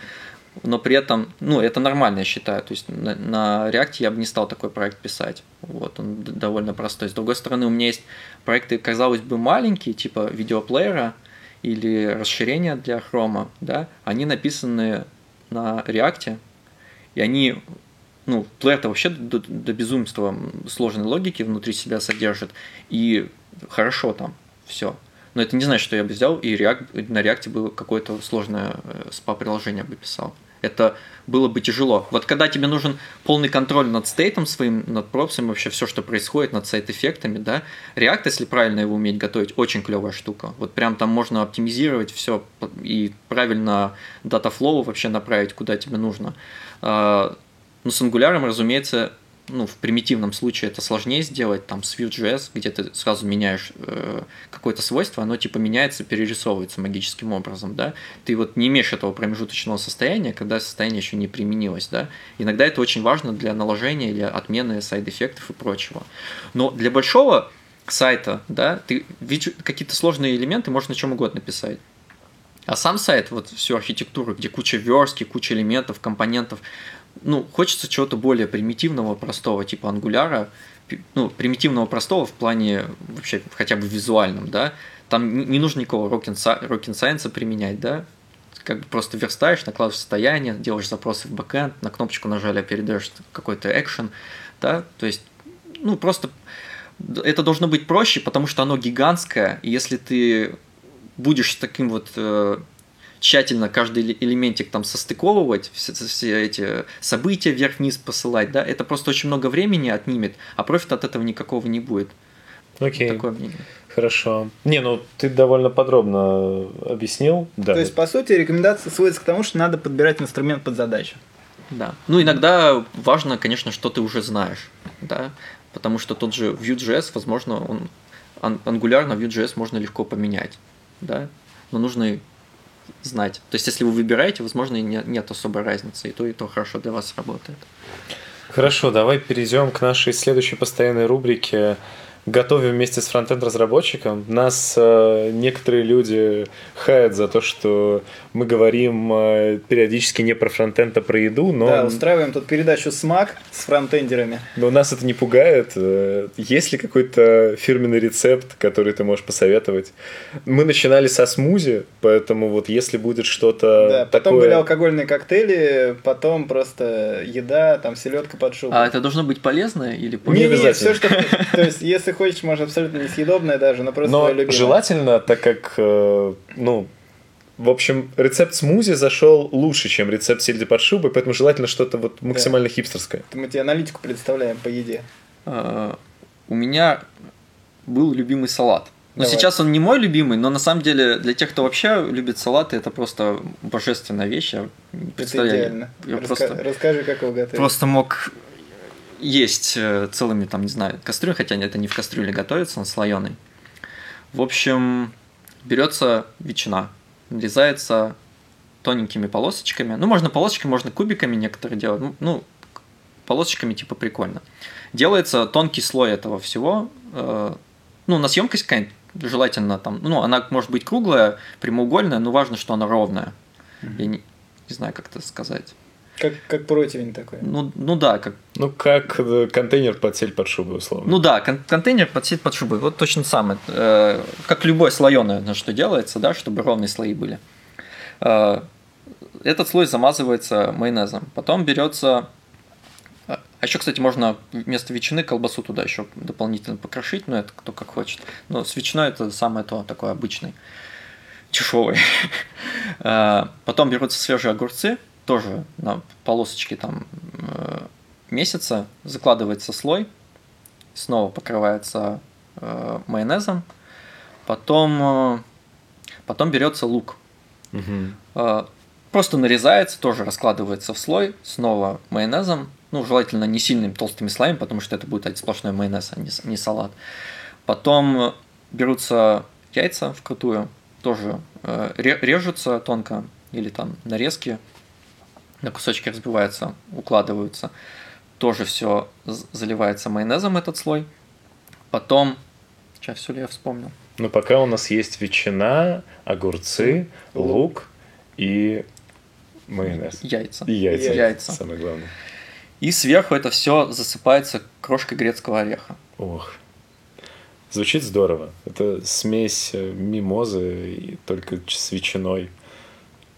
Но при этом, ну, это нормально, я считаю. То есть на, на React я бы не стал такой проект писать. Вот, он довольно простой. С другой стороны, у меня есть проекты, казалось бы, маленькие, типа видеоплеера или расширения для хрома, да, они написаны на React, и они, ну, плеер-то вообще до, до безумства сложной логики внутри себя содержит, и хорошо там все. Но это не значит, что я бы взял и React, на React бы какое-то сложное э, спа-приложение бы писал. Это было бы тяжело. Вот когда тебе нужен полный контроль над стейтом своим, над пропсами, вообще все, что происходит, над сайт-эффектами, да, React, если правильно его уметь готовить, очень клевая штука. Вот прям там можно оптимизировать все и правильно data flow вообще направить, куда тебе нужно. Но с Angular, разумеется, ну, в примитивном случае это сложнее сделать, там, с Vue.js, где ты сразу меняешь э, какое-то свойство, оно типа меняется, перерисовывается магическим образом, да, ты вот не имеешь этого промежуточного состояния, когда состояние еще не применилось, да, иногда это очень важно для наложения или отмены side effect ов и прочего. Но для большого сайта, да, ты какие-то сложные элементы можешь на чем угодно писать. А сам сайт, вот всю архитектуру, где куча верстки, куча элементов, компонентов, ну, хочется чего-то более примитивного, простого, типа ангуляра, ну, примитивного, простого в плане вообще хотя бы визуальном, да, там не нужно никакого rocket применять, да, как бы просто верстаешь, накладываешь состояние, делаешь запросы в бэкэнд, на кнопочку нажали, а передаешь какой-то экшен, да, то есть, ну, просто это должно быть проще, потому что оно гигантское, и если ты будешь таким вот э, тщательно каждый эле- элементик там состыковывать, все, все эти события вверх-вниз посылать, да, это просто очень много времени отнимет, а профита от этого никакого не будет. Окей, Такое мнение. хорошо. Не, ну ты довольно подробно объяснил. Да. То есть, по сути, рекомендация сводится к тому, что надо подбирать инструмент под задачу. Да. Ну, иногда важно, конечно, что ты уже знаешь, да, потому что тот же Vue.js, возможно, он ан- Angular на Vue.js можно легко поменять, да, но нужно и знать. То есть, если вы выбираете, возможно, и не- нет особой разницы, и то, и то хорошо для вас работает. Хорошо, давай перейдем к нашей следующей постоянной рубрике «Готовим вместе с фронтенд-разработчиком». Нас э, некоторые люди хаят за то, что мы говорим э, периодически не про фронтенд, а про еду, но, Да, устраиваем тут передачу «Смак» с фронтендерами. но нас это не пугает. Э, Есть ли какой-то фирменный рецепт, который ты можешь посоветовать? Мы начинали со смузи, поэтому вот если будет что-то Да, потом такое... были алкогольные коктейли, потом просто еда, там селедка под шубой. А это должно быть полезно или Не? Не, не, все, что... То есть, если хочешь, можно абсолютно несъедобное даже, но просто Но любимое. желательно, так как, э, ну, в общем, рецепт смузи зашел лучше, чем рецепт сельди под шубой, поэтому желательно что-то вот максимально хипстерское. Мы тебе аналитику представляем по еде. А, у меня был любимый салат. Но Давай. сейчас он не мой любимый, но на самом деле для тех, кто вообще любит салаты, это просто божественная вещь. Я не Это представляю. идеально. Я Раска- просто, Расскажи, как его готовить. просто мог есть э, целыми, там, не знаю, кастрюли, хотя это не в кастрюле готовится, он слоеный. В общем, берется ветчина, нарезается тоненькими полосочками. Ну, можно полосочками, можно кубиками некоторые делают. Ну, Ну, полосочками типа прикольно. Делается тонкий слой этого всего. э, Ну, на съемкость какая-нибудь желательно там, ну, она может быть круглая, прямоугольная, но важно, что она ровная. Я не, не знаю, как это сказать. Как, как противень такой. Ну, ну да, как... Ну, как э, контейнер под сель под шубой, условно. Ну да, кон- контейнер под сеть под шубой. Вот точно самое. Э, как любое слоеное, на что делается, да, чтобы ровные слои были. Э, этот слой замазывается майонезом. Потом берется... А еще, кстати, можно вместо ветчины колбасу туда еще дополнительно покрошить, но это кто как хочет. Но с ветчиной это самое то, такой обычный, дешевый. Э, Потом берутся свежие огурцы, тоже на полосочке там э, месяца, закладывается слой, снова покрывается э, майонезом, потом, э, потом берется лук. Э, просто нарезается, тоже раскладывается в слой, снова майонезом, ну, желательно не сильными толстыми слоями, потому что это будет сплошной майонез, а не, не салат. Потом берутся яйца вкрутую, тоже ре- режутся тонко, или там нарезки, на кусочки разбиваются, укладываются. Тоже все заливается майонезом этот слой. Потом, сейчас все ли я вспомнил? Ну, пока у нас есть ветчина, огурцы, лук и майонез. Яйца. И яйца. Яйца. Самое главное. И сверху это все засыпается крошкой грецкого ореха. Ох. Звучит здорово. Это смесь э, мимозы и только с ветчиной.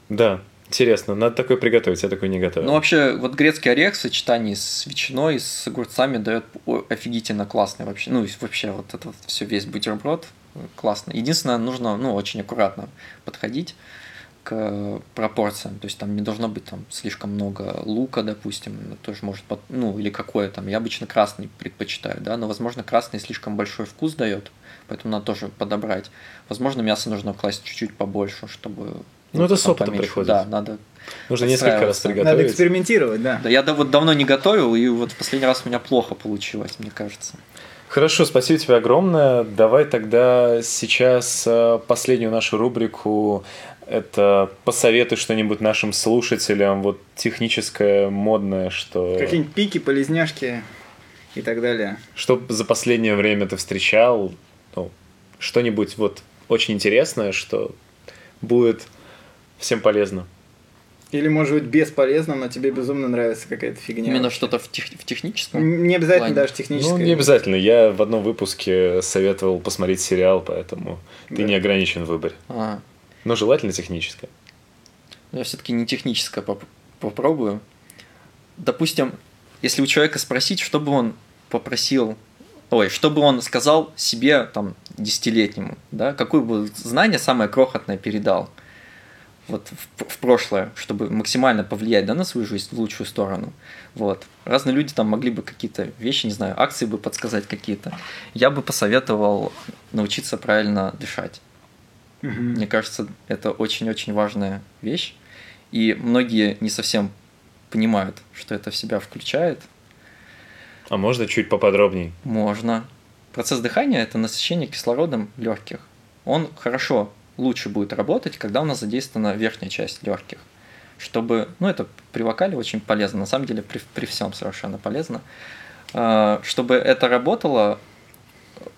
Да, интересно. Надо такое приготовить. Я такой не готовил. Ну, вообще, вот грецкий орех в сочетании с ветчиной, с огурцами дает офигительно классный вообще. Ну, вообще, вот это вот все весь бутерброд классно. Единственное, нужно, ну, очень аккуратно подходить к пропорциям. То есть там не должно быть там слишком много лука, допустим, тоже может, под- ну, или какое там. Я обычно красный предпочитаю, да, но, возможно, красный слишком большой вкус дает, поэтому надо тоже подобрать. Возможно, мясо нужно класть чуть-чуть побольше, чтобы... Ну, это с потом опытом поменьше. приходит. Да, надо Нужно несколько раз подстраиваться. Надо приготовить. экспериментировать, да. да, я да, вот давно не готовил, и вот в последний раз у меня плохо получилось, мне кажется. Хорошо, спасибо тебе огромное. Давай тогда сейчас э, последнюю нашу рубрику. Это посоветуй что-нибудь нашим слушателям, вот техническое, модное, что... Какие-нибудь пики, полезняшки и так далее. Что за последнее время ты встречал? Ну, что-нибудь вот очень интересное, что будет всем полезно. Или, может быть, бесполезно, но тебе безумно нравится какая-то фигня. Именно что-то в, тех- в техническом. Не обязательно плане. даже техническое. Ну, не обязательно. Я в одном выпуске советовал посмотреть сериал, поэтому ты Да. не ограничен в выборе. А, Но желательно техническое. я все-таки не техническое поп- попробую. Допустим, если у человека спросить, что бы он попросил, ой, что бы он сказал себе там десятилетнему, да, какое бы знание самое крохотное передал вот в, в прошлое, чтобы максимально повлиять да, на свою жизнь в лучшую сторону. Вот. Разные люди там могли бы какие-то вещи, не знаю, акции бы подсказать какие-то. Я бы посоветовал научиться правильно дышать. Мгм. Мне кажется, это очень-очень важная вещь. И многие не совсем понимают, что это в себя включает. А можно чуть поподробней? Можно. Процесс дыхания – это насыщение кислородом легких. Он хорошо, лучше будет работать, когда у нас задействована верхняя часть легких. Чтобы, ну, это при вокале очень полезно, на самом деле при, при всем совершенно полезно. А, Чтобы это работало,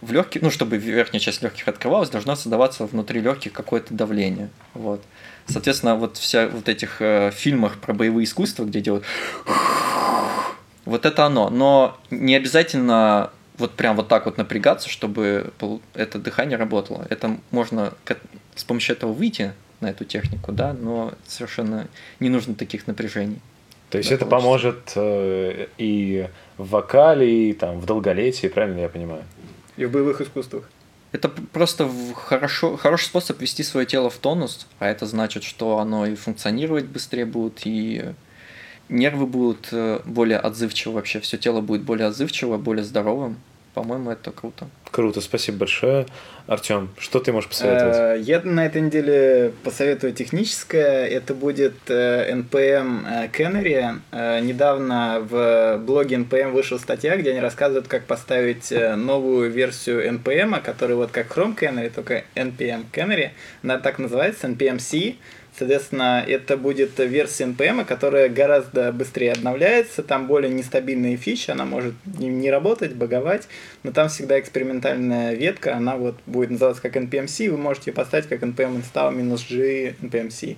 в легких, ну, чтобы верхняя часть легких открывалась, должно создаваться внутри легких какое-то давление. Вот. Соответственно, вот вся вот этих э, фильмах про боевые искусства, где делают вот это оно. Но не обязательно вот прям вот так вот напрягаться, чтобы это дыхание работало. Это можно с помощью этого выйти на эту технику, да, но совершенно не нужно таких напряжений. То есть Да, это получится. поможет э, и в вокале, и там в долголетии, правильно я понимаю? И в боевых искусствах. Это просто хорошо, хороший способ ввести свое тело в тонус, а это значит, что оно и функционировать быстрее будет, и нервы будут э, более отзывчивы вообще, все тело будет более отзывчиво, более здоровым. По-моему, это круто. Круто, спасибо большое. Артем, что ты можешь посоветовать? Э, Я на этой неделе посоветую техническое. Это будет NPM э, Canary. Э, Недавно в блоге NPM вышла статья, где они рассказывают, как поставить новую версию NPM, которая вот как Chrome Canary, только NPM Canary. Она так называется, NPM-C. Соответственно, это будет версия NPM, которая гораздо быстрее обновляется, там более нестабильные фичи, она может не, работать, баговать, но там всегда экспериментальная ветка, она вот будет называться как npm-c, вы можете ее поставить как npm install-g npm-c.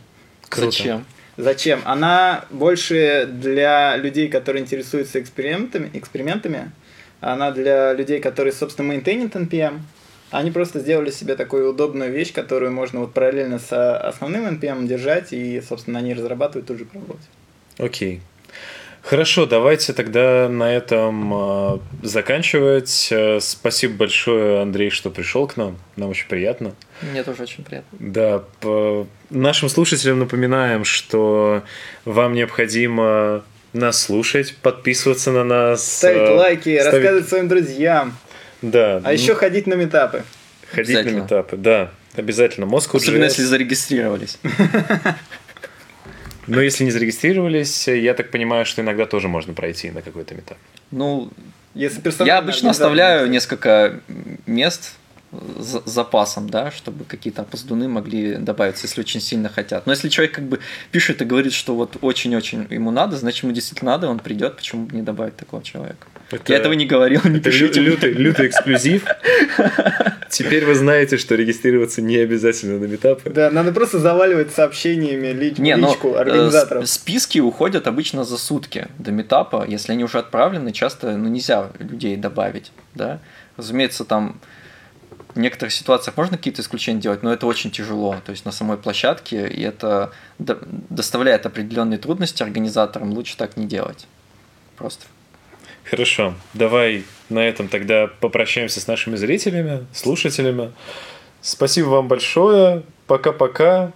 Круто. Зачем? Зачем? Она больше для людей, которые интересуются экспериментами, экспериментами. Она для людей, которые, собственно, мейнтейнят NPM. Они просто сделали себе такую удобную вещь, которую можно вот параллельно с основным NPM держать и, собственно, на ней разрабатывать, тут же пробовать. Окей. Хорошо, давайте тогда на этом э, заканчивать. Э, спасибо большое, Андрей, что пришел к нам. Нам очень приятно. Мне тоже очень приятно. Да, по... нашим слушателям напоминаем, что вам необходимо нас слушать, подписываться на нас. Ставить э, лайки, ставить... рассказывать своим друзьям. Да. А еще ходить на метапы. Ходить на метапы, да. Обязательно. Москву Особенно если зарегистрировались. Но если не зарегистрировались, я так понимаю, что иногда тоже можно пройти на какой-то метап. Ну, если я обычно оставляю несколько мест с запасом, да, чтобы какие-то опоздуны могли добавиться, если очень сильно хотят. Но если человек как бы пишет и говорит, что вот очень-очень ему надо, значит ему действительно надо, он придет, почему бы не добавить такого человека? Это, я этого не говорил, не это пишите. Лютый, лютый эксклюзив. Теперь вы знаете, что регистрироваться не обязательно на метапы. Да, надо просто заваливать сообщениями лич, не, личку но, организаторов. Э, списки уходят обычно за сутки до метапа. Если они уже отправлены, часто ну, нельзя людей добавить. Да? Разумеется, там в некоторых ситуациях можно какие-то исключения делать, но это очень тяжело. То есть на самой площадке, и это доставляет определенные трудности организаторам, лучше так не делать. Просто. Хорошо, давай на этом тогда попрощаемся с нашими зрителями, слушателями. Спасибо вам большое. Пока-пока.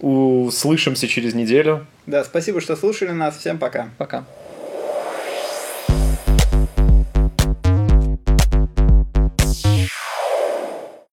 Услышимся через неделю. Да, спасибо, что слушали нас. Всем пока. Пока.